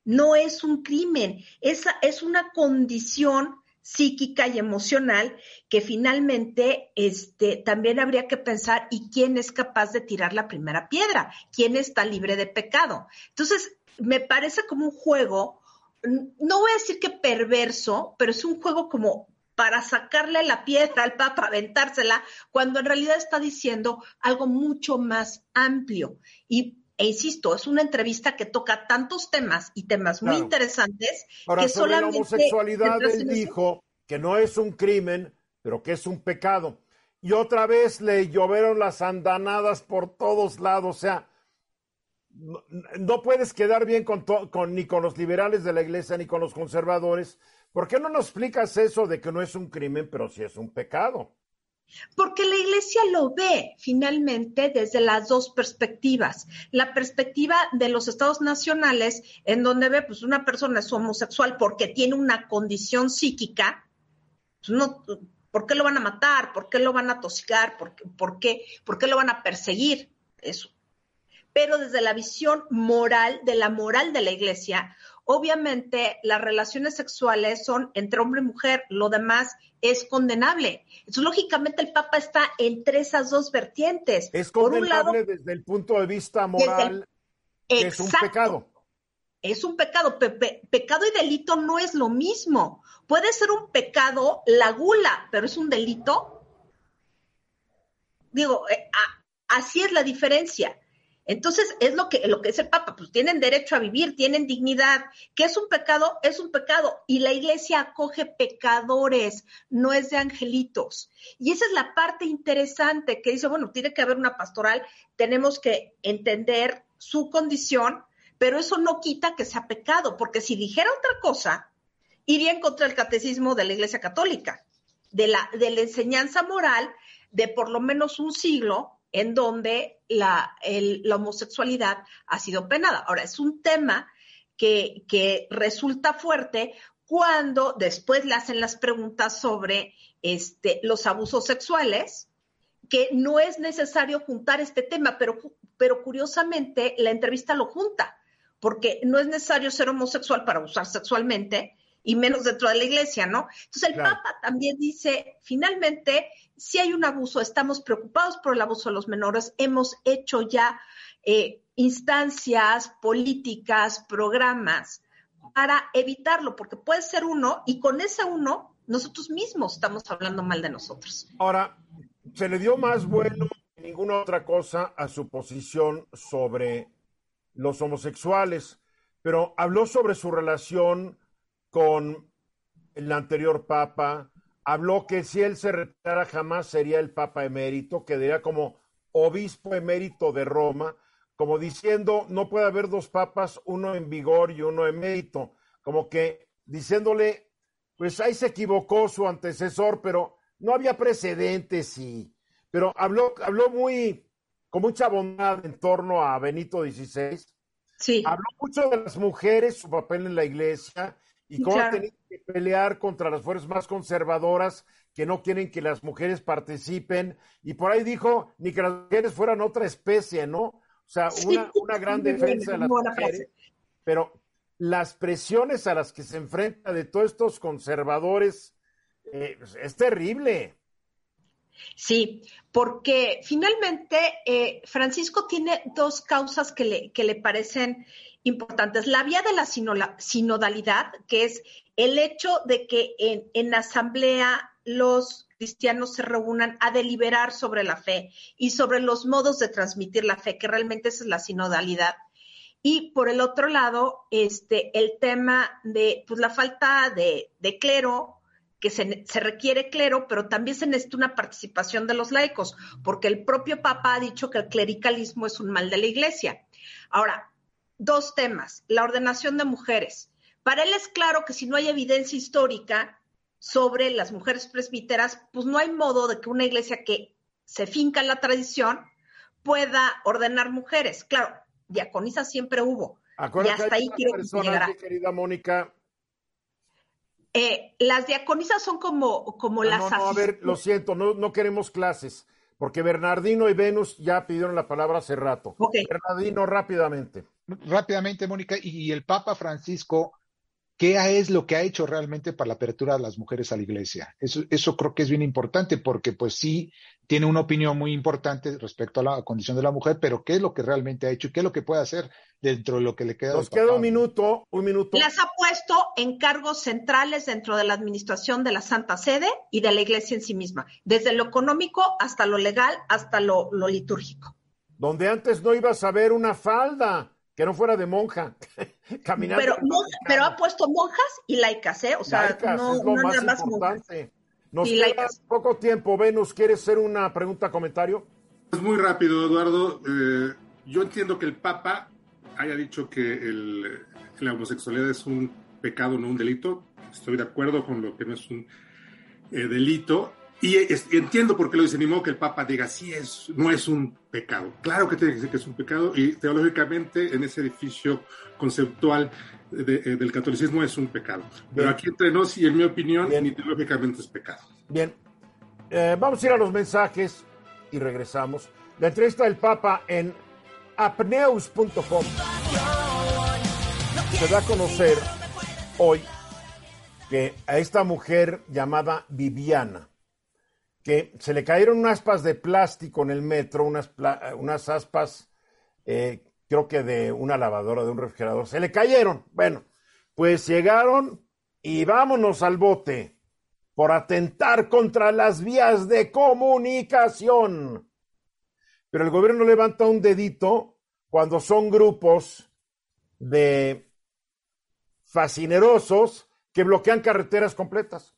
no es un crimen, esa es una condición psíquica y emocional que finalmente este, también habría que pensar y quién es capaz de tirar la primera piedra, quién está libre de pecado. Entonces, me parece como un juego, no voy a decir que perverso, pero es un juego como para sacarle la piedra al Papa, aventársela, cuando en realidad está diciendo algo mucho más amplio. Y e insisto, es una entrevista que toca tantos temas y temas muy interesantes Ahora, que sobre solamente la homosexualidad él dijo que no es un crimen, pero que es un pecado. Y otra vez le llovieron las andanadas por todos lados, o sea, no, no puedes quedar bien con, con, ni con los liberales de la iglesia ni con los conservadores. ¿Por qué no nos explicas eso de que no es un crimen, pero sí es un pecado? Porque la iglesia lo ve finalmente desde las dos perspectivas. La perspectiva de los estados nacionales, en donde ve, pues una persona es homosexual porque tiene una condición psíquica, pues no, ¿por qué lo van a matar? ¿Por qué lo van a qué, por qué, por qué lo van a perseguir? Eso. Pero desde la visión moral, de la moral de la iglesia, obviamente las relaciones sexuales son entre hombre y mujer, lo demás es condenable. Entonces, lógicamente, el Papa está entre esas dos vertientes. Es condenable Por un lado, desde el punto de vista moral, el, es un pecado. Es un pecado. Pe pe pecado y delito no es lo mismo. Puede ser un pecado la gula, pero es un delito. Digo, eh, a, así es la diferencia. Entonces, es lo que, lo que es el Papa, pues tienen derecho a vivir, tienen dignidad. ¿Qué es un pecado? Es un pecado. Y la iglesia acoge pecadores, no es de angelitos. Y esa es la parte interesante que dice, bueno, tiene que haber una pastoral, tenemos que entender su condición, pero eso no quita que sea pecado, porque si dijera otra cosa, iría en contra del catecismo de la iglesia católica, de la, de la enseñanza moral de por lo menos un siglo en donde la, la, homosexualidad ha sido penada. Ahora, es un tema que, que, resulta fuerte cuando después le hacen las preguntas sobre este, los abusos sexuales, que no es necesario juntar este tema, pero, pero curiosamente la entrevista lo junta, porque no es necesario ser homosexual para abusar sexualmente, y menos dentro de la iglesia, ¿no? Entonces el claro. Papa también dice, finalmente, si hay un abuso, estamos preocupados por el abuso de los menores, hemos hecho ya eh, instancias políticas, programas para evitarlo, porque puede ser uno y con ese uno nosotros mismos estamos hablando mal de nosotros. Ahora, se le dio más bueno que ninguna otra cosa a su posición sobre los homosexuales, pero habló sobre su relación con el anterior papa, habló que si él se retirara jamás sería el papa emérito, quedaría como obispo emérito de Roma, como diciendo no puede haber dos papas, uno en vigor y uno emérito, como que diciéndole, pues ahí se equivocó su antecesor, pero no había precedentes y, pero habló, habló muy, con mucha bondad en torno a Benito XVI. Sí. Habló mucho de las mujeres, su papel en la iglesia, y cómo claro. tenido que pelear contra las fuerzas más conservadoras que no quieren que las mujeres participen. Y por ahí dijo, ni que las mujeres fueran otra especie, ¿no? O sea, sí, una, una, gran defensa de las mujeres. Pero las presiones a las que se enfrenta de todos estos conservadores eh, es terrible. Sí, porque finalmente eh, Francisco tiene dos causas que le, que le parecen importantes. La vía de la sinodalidad, que es el hecho de que en, en asamblea los cristianos se reúnan a deliberar sobre la fe y sobre los modos de transmitir la fe, que realmente esa es la sinodalidad. Y por el otro lado, este, el tema de pues, la falta de, de clero, que se, se, requiere clero, pero también se necesita una participación de los laicos, porque el propio Papa ha dicho que el clericalismo es un mal de la iglesia. Ahora, dos temas. La ordenación de mujeres. Para él es claro que si no hay evidencia histórica sobre las mujeres presbíteras, pues no hay modo de que una iglesia que se finca en la tradición pueda ordenar mujeres. Claro, diaconisas siempre hubo. Acuérdate y hasta ahí quiero personas, mi querida Mónica. Eh, las diaconisas son como, como no, las. No, no, a ver, lo siento, no, no queremos clases, porque Bernardino y Venus ya pidieron la palabra hace rato. Okay. Bernardino, rápidamente rápidamente, Mónica, y el Papa Francisco ¿qué es lo que ha hecho realmente para la apertura de las mujeres a la iglesia? Eso, eso creo que es bien importante porque pues sí tiene una opinión muy importante respecto a la condición de la mujer, pero ¿qué es lo que realmente ha hecho y qué es lo que puede hacer dentro de lo que le queda? Nos queda un minuto, un minuto. Las ha puesto en cargos centrales dentro de la administración de la Santa Sede y de la iglesia en sí misma, desde lo económico hasta lo legal, hasta lo, lo litúrgico. Donde antes no ibas a ver una falda que no fuera de monja, caminando. Pero, pero ha puesto monjas y laicas, ¿eh? O sea, no, es lo no más nada más importante. Nos Y queda laicas. poco tiempo. Venus, ¿quieres hacer una pregunta, comentario? Es muy rápido, Eduardo. Eh, yo entiendo que el Papa haya dicho que el- la homosexualidad es un pecado, no un delito. Estoy de acuerdo con lo que no es un eh, delito. Y es- entiendo por qué lo modo que el Papa diga, sí, es, no es un pecado. Claro que tiene que decir que es un pecado y teológicamente en ese edificio conceptual de- eh, del catolicismo es un pecado. Pero aquí entre nos y en mi opinión, Bien. ni teológicamente es pecado. Bien. Eh, vamos a ir a los mensajes y regresamos. La entrevista del Papa en apneus.com. Se da a conocer hoy que a esta mujer llamada Viviana, que se le cayeron unas aspas de plástico en el metro, unas, unas aspas, eh, creo que de una lavadora, de un refrigerador, se le cayeron. Bueno, pues llegaron y vámonos al bote por atentar contra las vías de comunicación. Pero el gobierno levanta un dedito cuando son grupos de fascinerosos que bloquean carreteras completas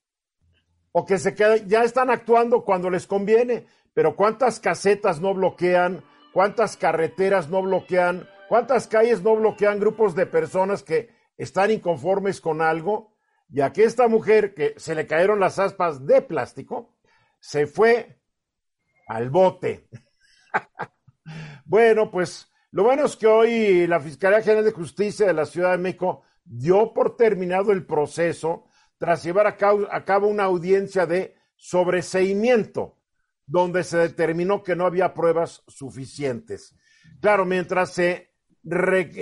o que se quedan, ya están actuando cuando les conviene, pero ¿cuántas casetas no bloquean? ¿Cuántas carreteras no bloquean? ¿Cuántas calles no bloquean grupos de personas que están inconformes con algo? Y aquí esta mujer que se le cayeron las aspas de plástico, se fue al bote. bueno, pues lo bueno es que hoy la Fiscalía General de Justicia de la Ciudad de México dio por terminado el proceso tras llevar a cabo, a cabo una audiencia de sobreseimiento, donde se determinó que no había pruebas suficientes. Claro, mientras se,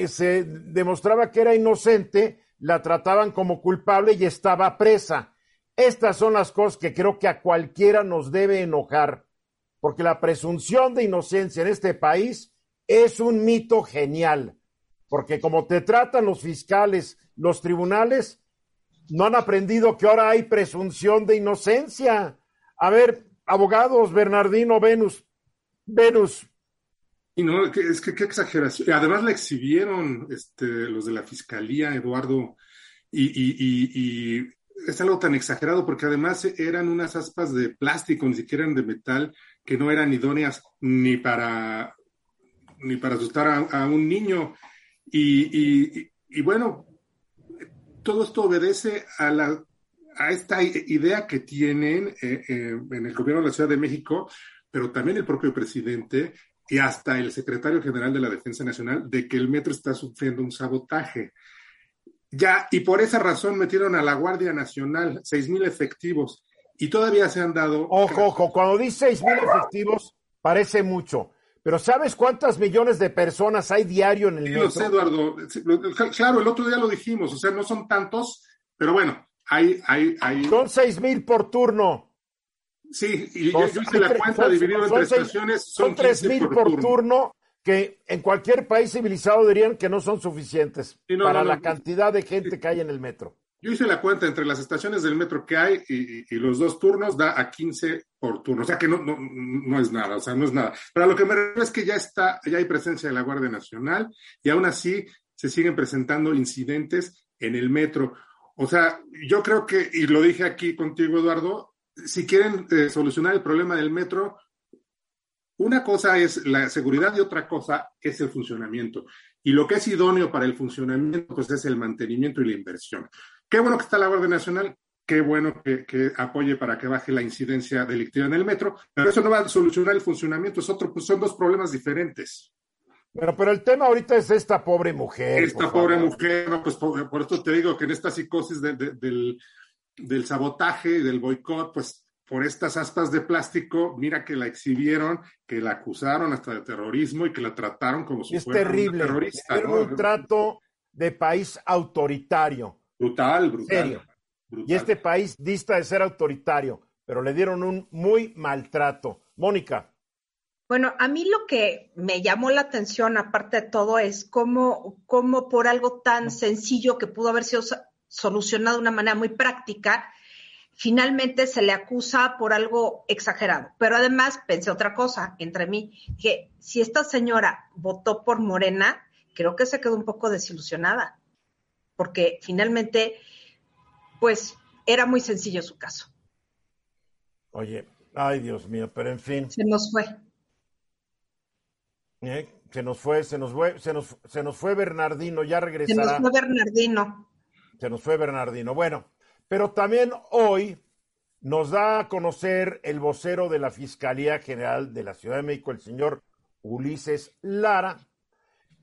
se demostraba que era inocente, la trataban como culpable y estaba presa. Estas son las cosas que creo que a cualquiera nos debe enojar, porque la presunción de inocencia en este país es un mito genial, porque como te tratan los fiscales, los tribunales, no han aprendido que ahora hay presunción de inocencia. A ver, abogados, Bernardino, Venus, Venus, Y no, es que qué exageración. Además la exhibieron este, los de la fiscalía, Eduardo, y, y- y- es algo tan exagerado porque además eran unas aspas de plástico, ni siquiera eran de metal, que no eran idóneas ni para ni para asustar a, un niño. Y- y- y bueno, todo esto obedece a la a esta idea que tienen eh, eh, en el gobierno de la Ciudad de México, pero también el propio presidente y hasta el secretario general de la Defensa Nacional de que el metro está sufriendo un sabotaje. Ya, y por esa razón metieron a la Guardia Nacional seis mil efectivos y todavía se han dado. Ojo, ojo, cuando dice seis mil efectivos, parece mucho. Pero ¿sabes cuántas millones de personas hay diario en el Sí, metro? lo sé, Eduardo. Claro, el otro día lo dijimos, o sea, no son tantos, pero bueno, hay, hay, hay. Son seis mil por turno. Sí, y Son- yo, yo hice la cuenta son- dividido son entre seis- estaciones, Son son tres 15 mil por, por turno. turno que en cualquier país civilizado dirían que no son suficientes Sí, no, para no, la cantidad de gente que hay en el metro. Yo hice la cuenta entre las estaciones del metro que hay y, los dos turnos da a 15 por turno. O sea que no, no, no es nada, o sea, no es nada. Pero lo que me refiero es que ya está, ya hay presencia de la Guardia Nacional y aún así se siguen presentando incidentes en el metro. O sea, yo creo que, y lo dije aquí contigo, Eduardo, si quieren eh, solucionar el problema del metro, una cosa es la seguridad y otra cosa es el funcionamiento. Y lo que es idóneo para el funcionamiento, pues es el mantenimiento y la inversión. Qué bueno que está la Guardia Nacional, qué bueno que, que apoye para que baje la incidencia delictiva en el metro, pero eso no va a solucionar el funcionamiento, es otro, pues son dos problemas diferentes. Bueno, pero el tema ahorita es esta pobre mujer. Esta pobre favor. mujer, no, pues por, por esto te digo que en esta psicosis de- de- del, del sabotaje y del boicot, pues por estas aspas de plástico, mira que la exhibieron, que la acusaron hasta de terrorismo y que la trataron como si Es fuera una terrible. terrorista. ¿no? un trato de país autoritario. Brutal, brutal. Y este país dista de ser autoritario, pero le dieron un muy maltrato. Mónica. Bueno, a mí lo que me llamó la atención, aparte de todo, es cómo, cómo por algo tan sencillo que pudo haber sido solucionado de una manera muy práctica, finalmente se le acusa por algo exagerado. Pero además pensé otra cosa entre mí, que si esta señora votó por Morena, creo que se quedó un poco desilusionada, porque finalmente, pues era muy sencillo su caso. Oye, ay Dios mío, pero en fin. Se nos fue. ¿Eh? Se nos fue, se nos fue, se nos, se nos fue Bernardino, ya regresará. Se nos fue Bernardino. Se nos fue Bernardino. Bueno, pero también hoy nos da a conocer el vocero de la Fiscalía General de la Ciudad de México, el señor Ulises Lara,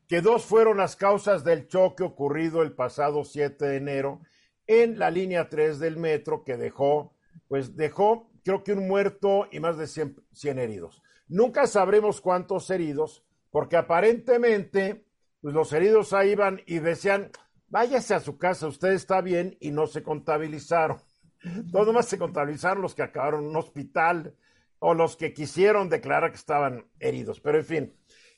que dos fueron las causas del choque ocurrido el pasado 7 de enero en la línea 3 del metro que dejó, pues dejó creo que un muerto y más de 100, heridos. Nunca sabremos cuántos heridos, porque aparentemente pues los heridos ahí iban y decían, váyase a su casa, usted está bien, y no se contabilizaron. Todos más se contabilizaron los que acabaron en un hospital o los que quisieron declarar que estaban heridos. Pero en fin,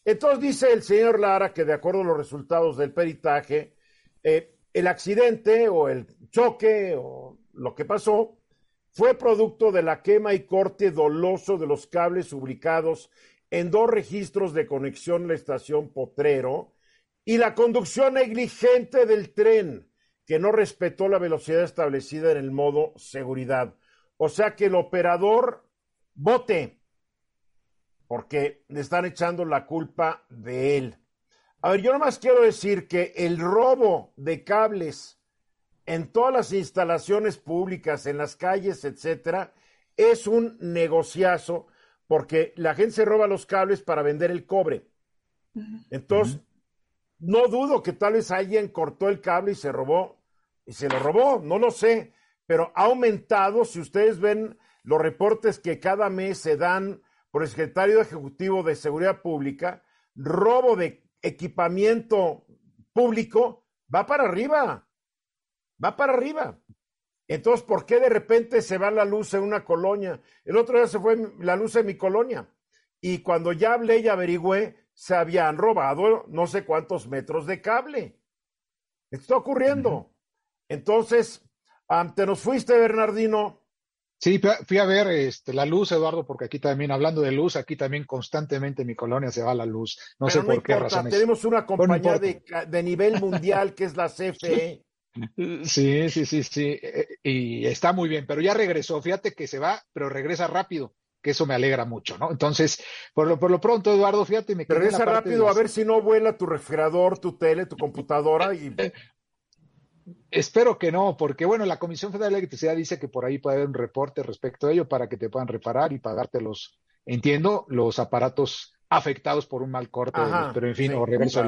entonces dice el señor Lara que de acuerdo a los resultados del peritaje, eh, el accidente o el choque o lo que pasó fue producto de la quema y corte doloso de los cables ubicados en dos registros de conexión a la estación Potrero y la conducción negligente del tren, que no respetó la velocidad establecida en el modo seguridad. O sea que el operador vote, porque le están echando la culpa de él. A ver, yo nomás quiero decir que el robo de cables en todas las instalaciones públicas, en las calles, etcétera, es un negociazo porque la gente se roba los cables para vender el cobre. Entonces, no dudo que tal vez alguien cortó el cable y se robó, y se lo robó, no lo sé, pero ha aumentado, si ustedes ven los reportes que cada mes se dan por el secretario ejecutivo de Seguridad Pública, robo de equipamiento público va para arriba va para arriba. Entonces, ¿por qué de repente se va la luz en una colonia? El otro día se fue la luz en mi colonia. Y cuando ya hablé y averigüé, se habían robado no sé cuántos metros de cable. Está ocurriendo. Entonces, ante nos fuiste, Bernardino. Sí, fui a ver este, la luz, Eduardo, porque aquí también, hablando de luz, aquí también constantemente en mi colonia se va la luz. No sé por qué razón. Tenemos una compañía de, de, nivel mundial que es la CFE. Sí, sí, sí, sí. Eh, y está muy bien, pero ya regresó. Fíjate que se va, pero regresa rápido, que eso me alegra mucho, ¿no? Entonces, por lo, por lo pronto, Eduardo, fíjate, me Regresa rápido a ver si no vuela tu refrigerador, tu tele, tu computadora y. Espero que no, porque bueno, la Comisión Federal de Electricidad dice que por ahí puede haber un reporte respecto a ello para que te puedan reparar y pagarte los, entiendo, los aparatos afectados por un mal corte, pero en fin, o regreso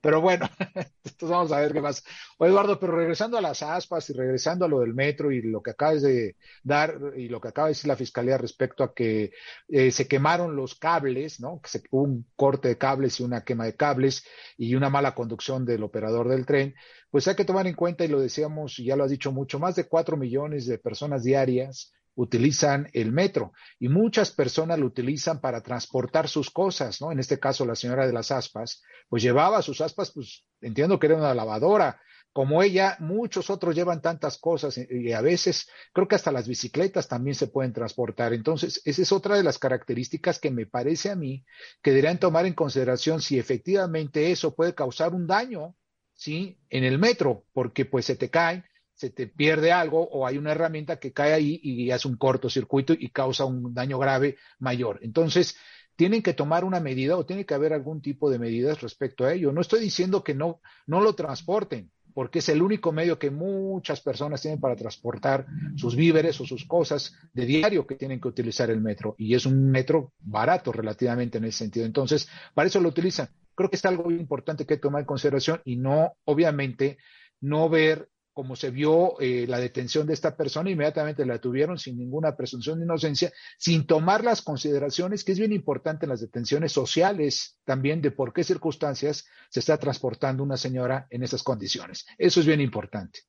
Pero bueno, entonces vamos a ver qué pasa. O Eduardo, pero regresando a las aspas y regresando a lo del metro y lo que acabas de dar y lo que acaba de decir la fiscalía respecto a que eh, se quemaron los cables, ¿no? Que se, un corte de cables y una quema de cables y una mala conducción del operador del tren, pues hay que tomar en cuenta, y lo decíamos, y ya lo has dicho mucho, más de cuatro millones de personas diarias utilizan el metro y muchas personas lo utilizan para transportar sus cosas, ¿no? En este caso, la señora de las aspas, pues llevaba sus aspas, pues entiendo que era una lavadora. Como ella, muchos otros llevan tantas cosas y a veces creo que hasta las bicicletas también se pueden transportar. Entonces, esa es otra de las características que me parece a mí que deberían tomar en consideración si efectivamente eso puede causar un daño, ¿sí? En el metro, porque pues se te caen se te pierde algo o hay una herramienta que cae ahí y hace un cortocircuito y causa un daño grave mayor. Entonces, tienen que tomar una medida o tiene que haber algún tipo de medidas respecto a ello. No estoy diciendo que no, no lo transporten, porque es el único medio que muchas personas tienen para transportar sus víveres o sus cosas de diario que tienen que utilizar el metro. Y es un metro barato relativamente en ese sentido. Entonces, para eso lo utilizan. Creo que es algo importante que tomar en consideración y no, obviamente, no ver como se vio eh, la detención de esta persona, inmediatamente la detuvieron sin ninguna presunción de inocencia, sin tomar las consideraciones, que es bien importante en las detenciones sociales también, de por qué circunstancias se está transportando una señora en esas condiciones. Eso es bien importante.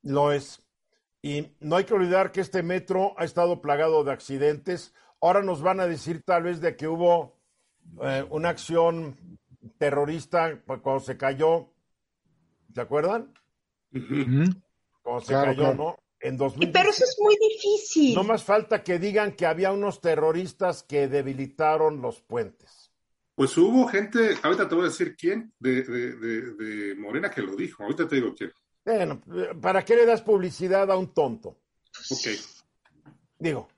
Lo es. Y no hay que olvidar que este metro ha estado plagado de accidentes. Ahora nos van a decir tal vez de que hubo eh, una acción terrorista cuando se cayó. ¿Se acuerdan? Cuando se cayó, ¿no? En 2000. Pero eso es muy difícil. No más falta que digan que había unos terroristas que debilitaron los puentes. Pues hubo gente, ahorita te voy a decir quién, de, de Morena que lo dijo. Ahorita te digo quién. Bueno, ¿para qué le das publicidad a un tonto? Ok. Digo,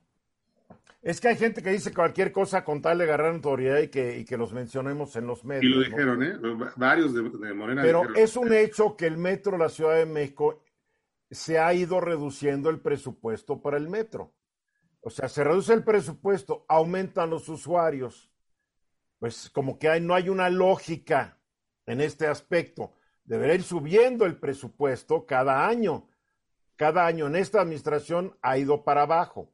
es que hay gente que dice cualquier cosa con tal de agarrar autoridad y que, y que los mencionemos en los medios. Y lo dijeron, ¿eh? Varios de, Morena. Pero es un hecho que el metro de la Ciudad de México se ha ido reduciendo el presupuesto para el metro. O sea, se reduce el presupuesto, aumentan los usuarios. Pues como que hay, no hay una lógica en este aspecto deberá ir subiendo el presupuesto cada año. Cada año en esta administración ha ido para abajo.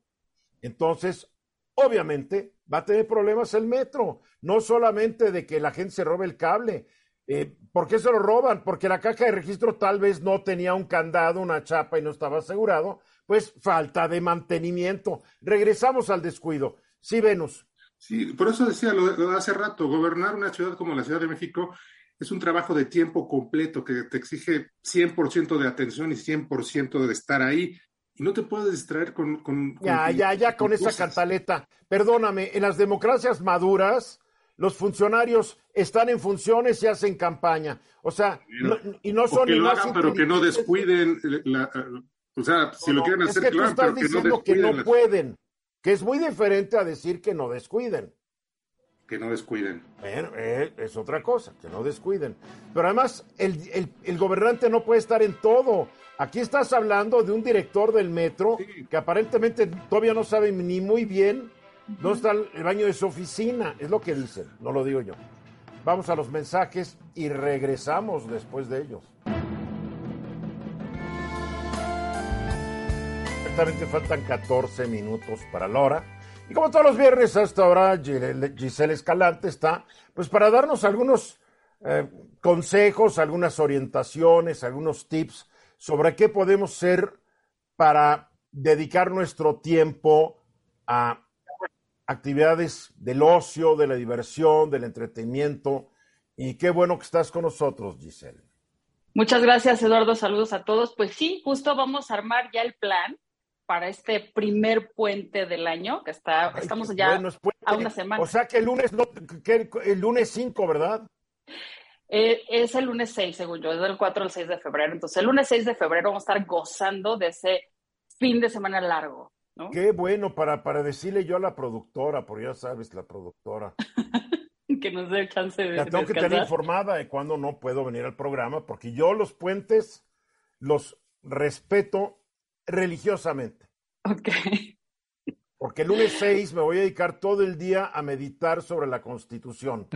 Entonces, obviamente, va a tener problemas el metro. No solamente de que la gente se robe el cable. Eh, ¿Por qué se lo roban? Porque la caja de registro tal vez no tenía un candado, una chapa y no estaba asegurado. Pues falta de mantenimiento. Regresamos al descuido. Sí, Venus. Sí, por eso decía lo, de hace rato, gobernar una ciudad como la Ciudad de México es un trabajo de tiempo completo que te exige 100% de atención y 100% de estar ahí. Y no te puedes distraer con... ya, ya, ya, con esa cantaleta. Perdóname, en las democracias maduras, los funcionarios están en funciones y hacen campaña. O sea, y no son... Que lo hagan, pero que no descuiden... La, o sea, si lo quieren hacer, es que tú estás diciendo que no pueden, que es muy diferente a decir que no descuiden que no descuiden. Bueno, eh, es otra cosa, que no descuiden. Pero además, el, el, gobernante no puede estar en todo. Aquí estás hablando de un director del metro que aparentemente todavía no sabe ni muy bien dónde está el baño de su oficina. Es lo que dicen, no lo digo yo. Vamos a los mensajes y regresamos después de ellos. Exactamente faltan 14 minutos para la hora. Y como todos los viernes hasta ahora, Giselle Escalante está, pues para darnos algunos eh, consejos, algunas orientaciones, algunos tips sobre qué podemos hacer para dedicar nuestro tiempo a actividades del ocio, de la diversión, del entretenimiento. Y qué bueno que estás con nosotros, Giselle. Muchas gracias, Eduardo. Saludos a todos. Pues sí, justo vamos a armar ya el plan para este primer puente del año, que está, estamos ya a una semana. O sea que el lunes, no, que el lunes 5, ¿verdad? Eh, es el lunes 6, según yo, es del 4 al 6 de febrero. Entonces, el lunes 6 de febrero vamos a estar gozando de ese fin de semana largo. ¿no? Qué bueno para, para decirle yo a la productora, porque ya sabes, la productora. que nos dé chance de. La tengo que tener informada de cuándo no puedo venir al programa, porque yo los puentes los respeto religiosamente. Ok. Porque el lunes 6 me voy a dedicar todo el día a meditar sobre la Constitución.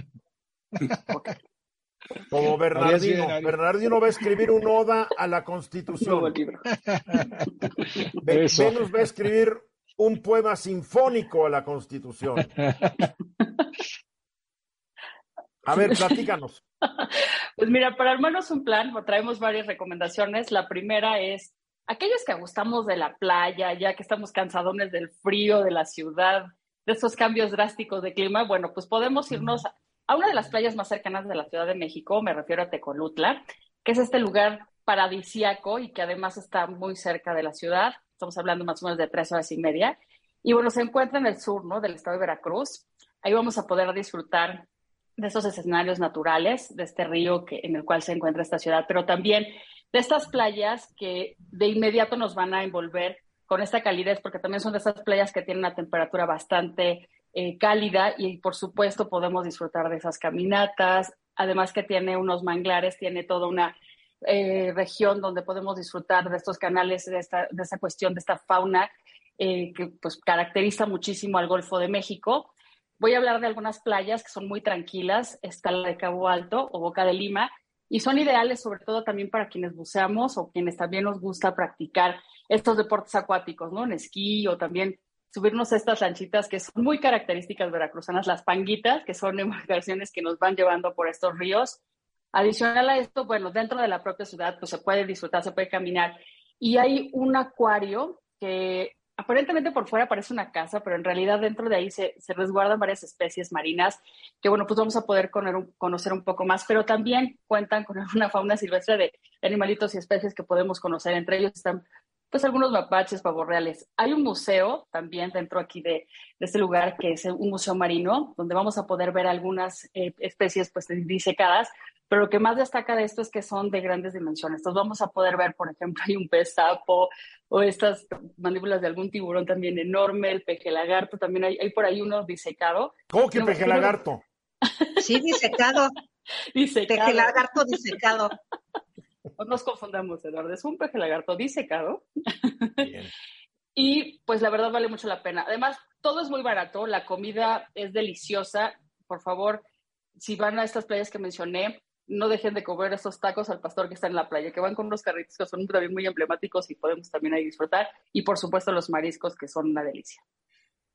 Como Bernardino. Bernardino va a escribir un oda a la Constitución. Venus va a escribir un poema sinfónico a la Constitución. A ver, platícanos. Pues mira, para armarnos un plan, traemos varias recomendaciones. La primera es aquellos que gustamos de la playa, ya que estamos cansadones del frío de la ciudad, de esos cambios drásticos de clima, bueno, pues podemos irnos a una de las playas más cercanas de la Ciudad de México, me refiero a Tecolutla, que es este lugar paradisiaco y que además está muy cerca de la ciudad. Estamos hablando más o menos de tres horas y media. Y bueno, se encuentra en el sur, ¿no? Del estado de Veracruz. Ahí vamos a poder disfrutar de esos escenarios naturales, de este río que, en el cual se encuentra esta ciudad, pero también de estas playas que de inmediato nos van a envolver con esta calidez, porque también son de estas playas que tienen una temperatura bastante eh, cálida y por supuesto podemos disfrutar de esas caminatas, además que tiene unos manglares, tiene toda una eh, región donde podemos disfrutar de estos canales, de esta, de esta cuestión, de esta fauna eh, que pues caracteriza muchísimo al Golfo de México. Voy a hablar de algunas playas que son muy tranquilas, está la de Cabo Alto o Boca de Lima, y son ideales sobre todo también para quienes buceamos o quienes también nos gusta practicar estos deportes acuáticos, ¿no? En esquí o también subirnos a estas lanchitas que son muy características veracruzanas, las panguitas, que son embarcaciones que nos van llevando por estos ríos. Adicional a esto, bueno, dentro de la propia ciudad, pues se puede disfrutar, se puede caminar. y hay un acuario que aparentemente por fuera parece una casa, pero en realidad dentro de ahí se, se resguardan varias especies marinas que, bueno, pues vamos a poder conocer un poco más, pero también cuentan con una fauna silvestre de animalitos y especies que podemos conocer. Entre ellos están pues algunos mapaches, pavos reales. Hay un museo también dentro aquí de, este lugar que es un museo marino, donde vamos a poder ver algunas eh, especies pues disecadas, pero lo que más destaca de esto es que son de grandes dimensiones. Entonces vamos a poder ver, por ejemplo, hay un pez sapo o estas mandíbulas de algún tiburón también enorme, el peje lagarto, también hay, hay por ahí uno disecado. ¿Cómo que peje lagarto? Sí, disecado. disecado. Peje lagarto disecado. No nos confundamos, Eduardo. Es un peje lagarto disecado. y pues la verdad vale mucho la pena. Además, todo es muy barato, la comida es deliciosa. Por favor, si van a estas playas que mencioné, no dejen de comer esos tacos al pastor que está en la playa, que van con unos carritos que son también muy emblemáticos y podemos también ahí disfrutar. Y por supuesto los mariscos que son una delicia.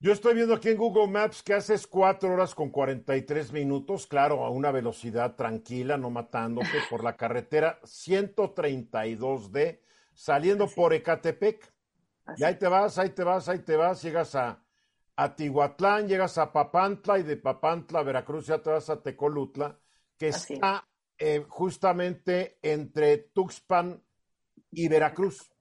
Yo estoy viendo aquí en Google Maps que haces cuatro horas con 43 minutos, claro, a una velocidad tranquila, no matándote, por la carretera 132D, saliendo por Ecatepec. Y ahí te vas, ahí te vas, ahí te vas, llegas a, a Tihuatlán, llegas a Papantla y de Papantla, Veracruz, ya te vas a Tecolutla, que está eh, justamente entre Tuxpan y Veracruz.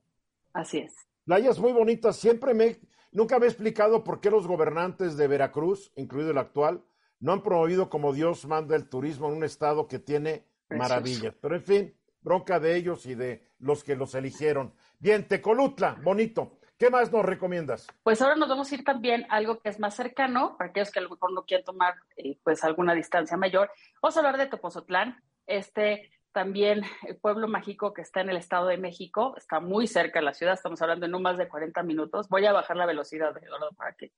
Así es. Playas muy bonitas, siempre me Nunca me he explicado por qué los gobernantes de Veracruz, incluido el actual, no han promovido como Dios manda el turismo en un estado que tiene maravillas. Pero en fin, bronca de ellos y de los que los eligieron. Bien, Tecolutla, bonito. ¿Qué más nos recomiendas? Pues ahora nos vamos a ir también a algo que es más cercano, para aquellos que a lo mejor no quieren tomar eh, pues alguna distancia mayor. Vamos a hablar de Topozotlán, este también el pueblo mágico que está en el Estado de México, está muy cerca de la ciudad, estamos hablando de no más de 40 minutos. Voy a bajar la velocidad, Eduardo, para que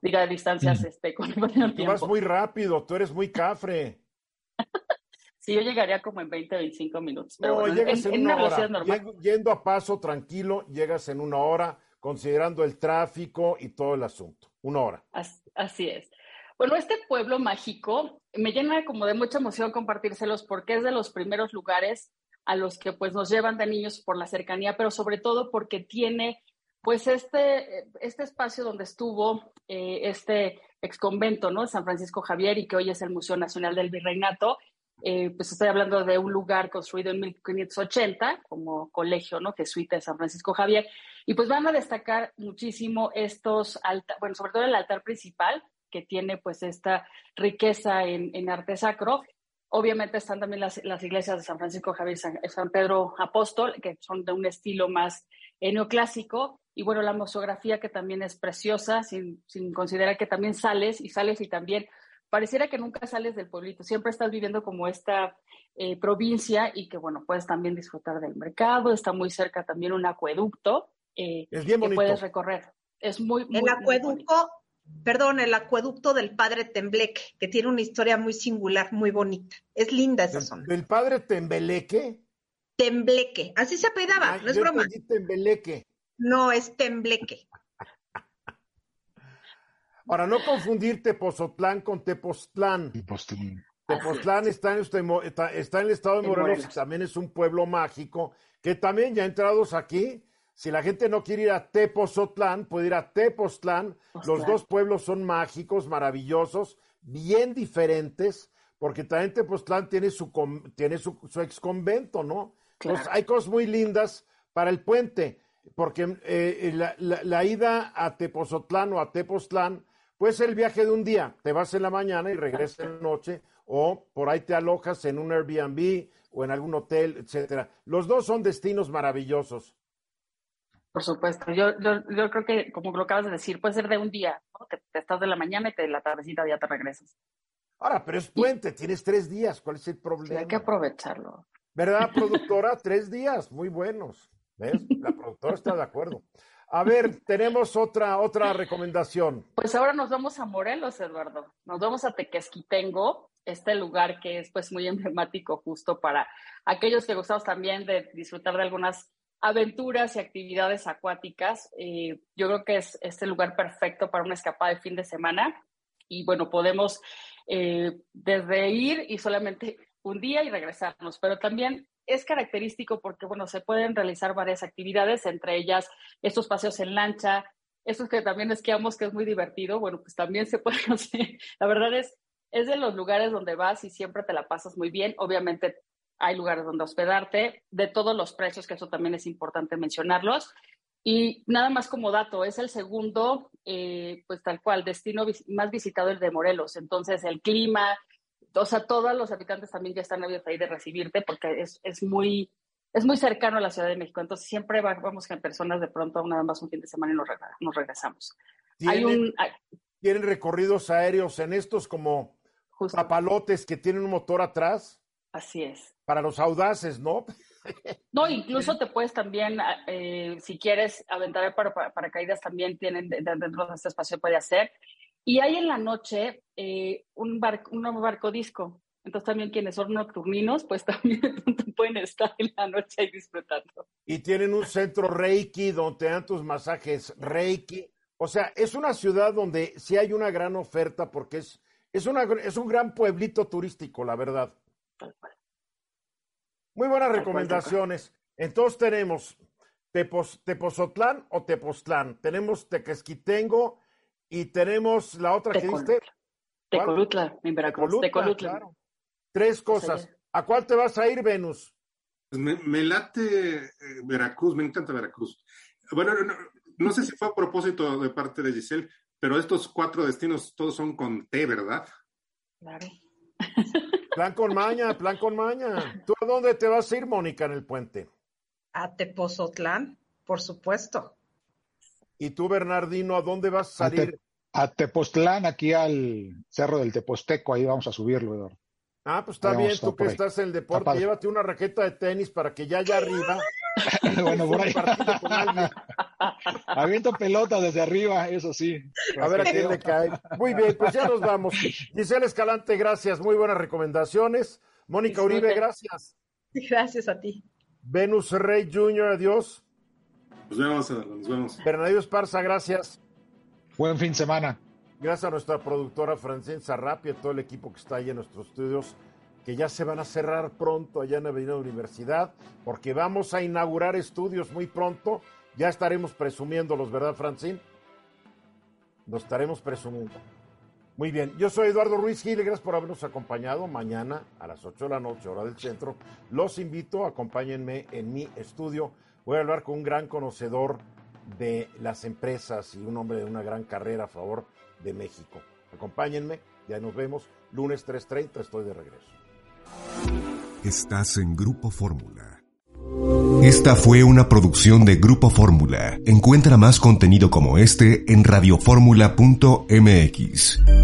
diga de distancias este, con el Tú vas muy rápido, tú eres muy cafre. sí, yo llegaría como en 20, 25 minutos. Pero no, llegas en, una, hora. Yendo a paso tranquilo, llegas en una hora, considerando el tráfico y todo el asunto. Una hora. así es. Bueno, este pueblo mágico me llena como de mucha emoción compartírselos porque es de los primeros lugares a los que pues nos llevan de niños por la cercanía, pero sobre todo porque tiene pues este, este espacio donde estuvo eh, este ex convento, ¿no? San Francisco Javier y que hoy es el Museo Nacional del Virreinato. Eh, pues estoy hablando de un lugar construido en 1580 como colegio, ¿no? Jesuita de San Francisco Javier. Y pues van a destacar muchísimo estos, alta, bueno, sobre todo el altar principal, que tiene pues esta riqueza en, arte sacro. Obviamente están también las, iglesias de San Francisco Javier y San, Pedro Apóstol, que son de un estilo más neoclásico. Y bueno, la mosografía que también es preciosa, sin, considerar que también sales y sales y también pareciera que nunca sales del pueblito, siempre estás viviendo como esta eh, provincia y que bueno, puedes también disfrutar del mercado, está muy cerca también un acueducto eh, que puedes recorrer. Es muy, muy El acueducto perdón, el acueducto del padre Tembleque, que tiene una historia muy singular, muy bonita. Es linda esa zona. ¿Del padre Tembleque? Tembleque, así se apellidaba, no es broma. Tembleque. No, es Tembleque. Ahora, no confundir Tepozotlán con Tepoztlán. Tepoztlán está en, está, está en el estado de Morelos, también es un pueblo mágico, que también ya entrados aquí, si la gente no quiere ir a Tepozotlán, puede ir a Tepoztlán. Los dos pueblos son mágicos, maravillosos, bien diferentes, porque también Tepoztlán tiene su, tiene su, ex convento, ¿no? hay cosas muy lindas para el puente, porque eh, la, la, ida a Tepozotlán o a Tepoztlán puede ser el viaje de un día. Te vas en la mañana y regresas en la noche, o por ahí te alojas en un Airbnb o en algún hotel, etcétera. Los dos son destinos maravillosos. Por supuesto, yo, yo, yo, creo que, como lo acabas de decir, puede ser de un día, ¿no? que te estás de la mañana y te, la tardecita ya te regresas. Ahora, pero es puente, tienes tres días, ¿cuál es el problema? hay que aprovecharlo. ¿Verdad, productora? tres días, muy buenos. ¿Ves? La productora está de acuerdo. A ver, tenemos otra, otra recomendación. Pues ahora nos vamos a Morelos, Eduardo. Nos vamos a Tequesquitengo, este lugar que es pues muy emblemático justo para aquellos que gustamos también de disfrutar de algunas aventuras y actividades acuáticas. Eh, yo creo que es este lugar perfecto para una escapada de fin de semana. Y bueno, podemos eh, desde ir y solamente un día y regresarnos, pero también es característico porque, bueno, se pueden realizar varias actividades, entre ellas estos paseos en lancha, estos que también esquiamos, que es muy divertido, bueno, pues también se pueden hacer. La verdad es, es de los lugares donde vas y siempre te la pasas muy bien. Obviamente hay lugares donde hospedarte, de todos los precios, que eso también es importante mencionarlos. Y nada más como dato, es el segundo, eh, pues tal cual, destino más visitado el de Morelos. Entonces, el clima, o sea, todos los habitantes también ya están abiertos ahí de recibirte porque es, es, muy, es muy cercano a la Ciudad de México. Entonces, siempre vamos con personas de pronto, nada más un fin de semana y nos, nos regresamos. Hay un, ¿Tienen recorridos aéreos en estos como papalotes que tienen un motor atrás? Así es. Para los audaces, ¿no? No, incluso te puedes también, eh, si quieres aventar para, para, caídas, también tienen dentro de este espacio puede hacer. Y hay en la noche eh, un, barco, un barco disco. Entonces también quienes son nocturninos, pues también pueden estar en la noche ahí disfrutando. Y tienen un centro Reiki donde te dan tus masajes Reiki. O sea, es una ciudad donde sí hay una gran oferta porque es, es, una, es un gran pueblito turístico, la verdad. Muy buenas recomendaciones. Entonces tenemos Tepos, Tepozotlán o Tepoztlán. Tenemos Tequesquitengo y tenemos la otra que diste. Tecolutla, en Veracruz. Tecolutla, Tres cosas. ¿A cuál te vas a ir, Venus? Pues me, late eh, Veracruz, me encanta Veracruz. Bueno, no, sé si fue a propósito de parte de Giselle, pero estos cuatro destinos todos son con T, ¿verdad? Claro. Plan con maña, plan con maña. ¿Tú a dónde te vas a ir, Mónica, en el puente? A Tepozotlán, por supuesto. ¿Y tú, Bernardino, a dónde vas a salir? A, Tepoztlán, aquí al Cerro del Teposteco, ahí vamos a subirlo, Eduardo. Ah, pues está bien, tú que estás en el deporte, llévate una raqueta de tenis para que ya allá arriba. bueno, por ahí. Aviento pelota desde arriba, eso sí. A ver a quién le cae. Muy bien, pues ya nos vamos. Giselle Escalante, gracias, muy buenas recomendaciones. Mónica Uribe, gracias. Gracias a ti. Venus Rey Jr., adiós. Nos vemos, nos vemos. Bernardo Esparza, gracias. Buen fin de semana. Gracias a nuestra productora Francine Sarrapi y a todo el equipo que está ahí en nuestros estudios, que ya se van a cerrar pronto allá en Avenida Universidad, porque vamos a inaugurar estudios muy pronto. Ya estaremos presumiéndolos, ¿verdad, Francine? Los estaremos presumiendo. Muy bien, yo soy Eduardo Ruiz Gil, gracias por habernos acompañado. Mañana a las 8 de la noche, hora del centro, los invito, acompáñenme en mi estudio Voy a hablar con un gran conocedor de las empresas y un hombre de una gran carrera a favor de México. Acompáñenme, ya nos vemos. Lunes 3.30 estoy de regreso. Estás en Grupo Fórmula. Esta fue una producción de Grupo Fórmula. Encuentra más contenido como este en radioformula.mx.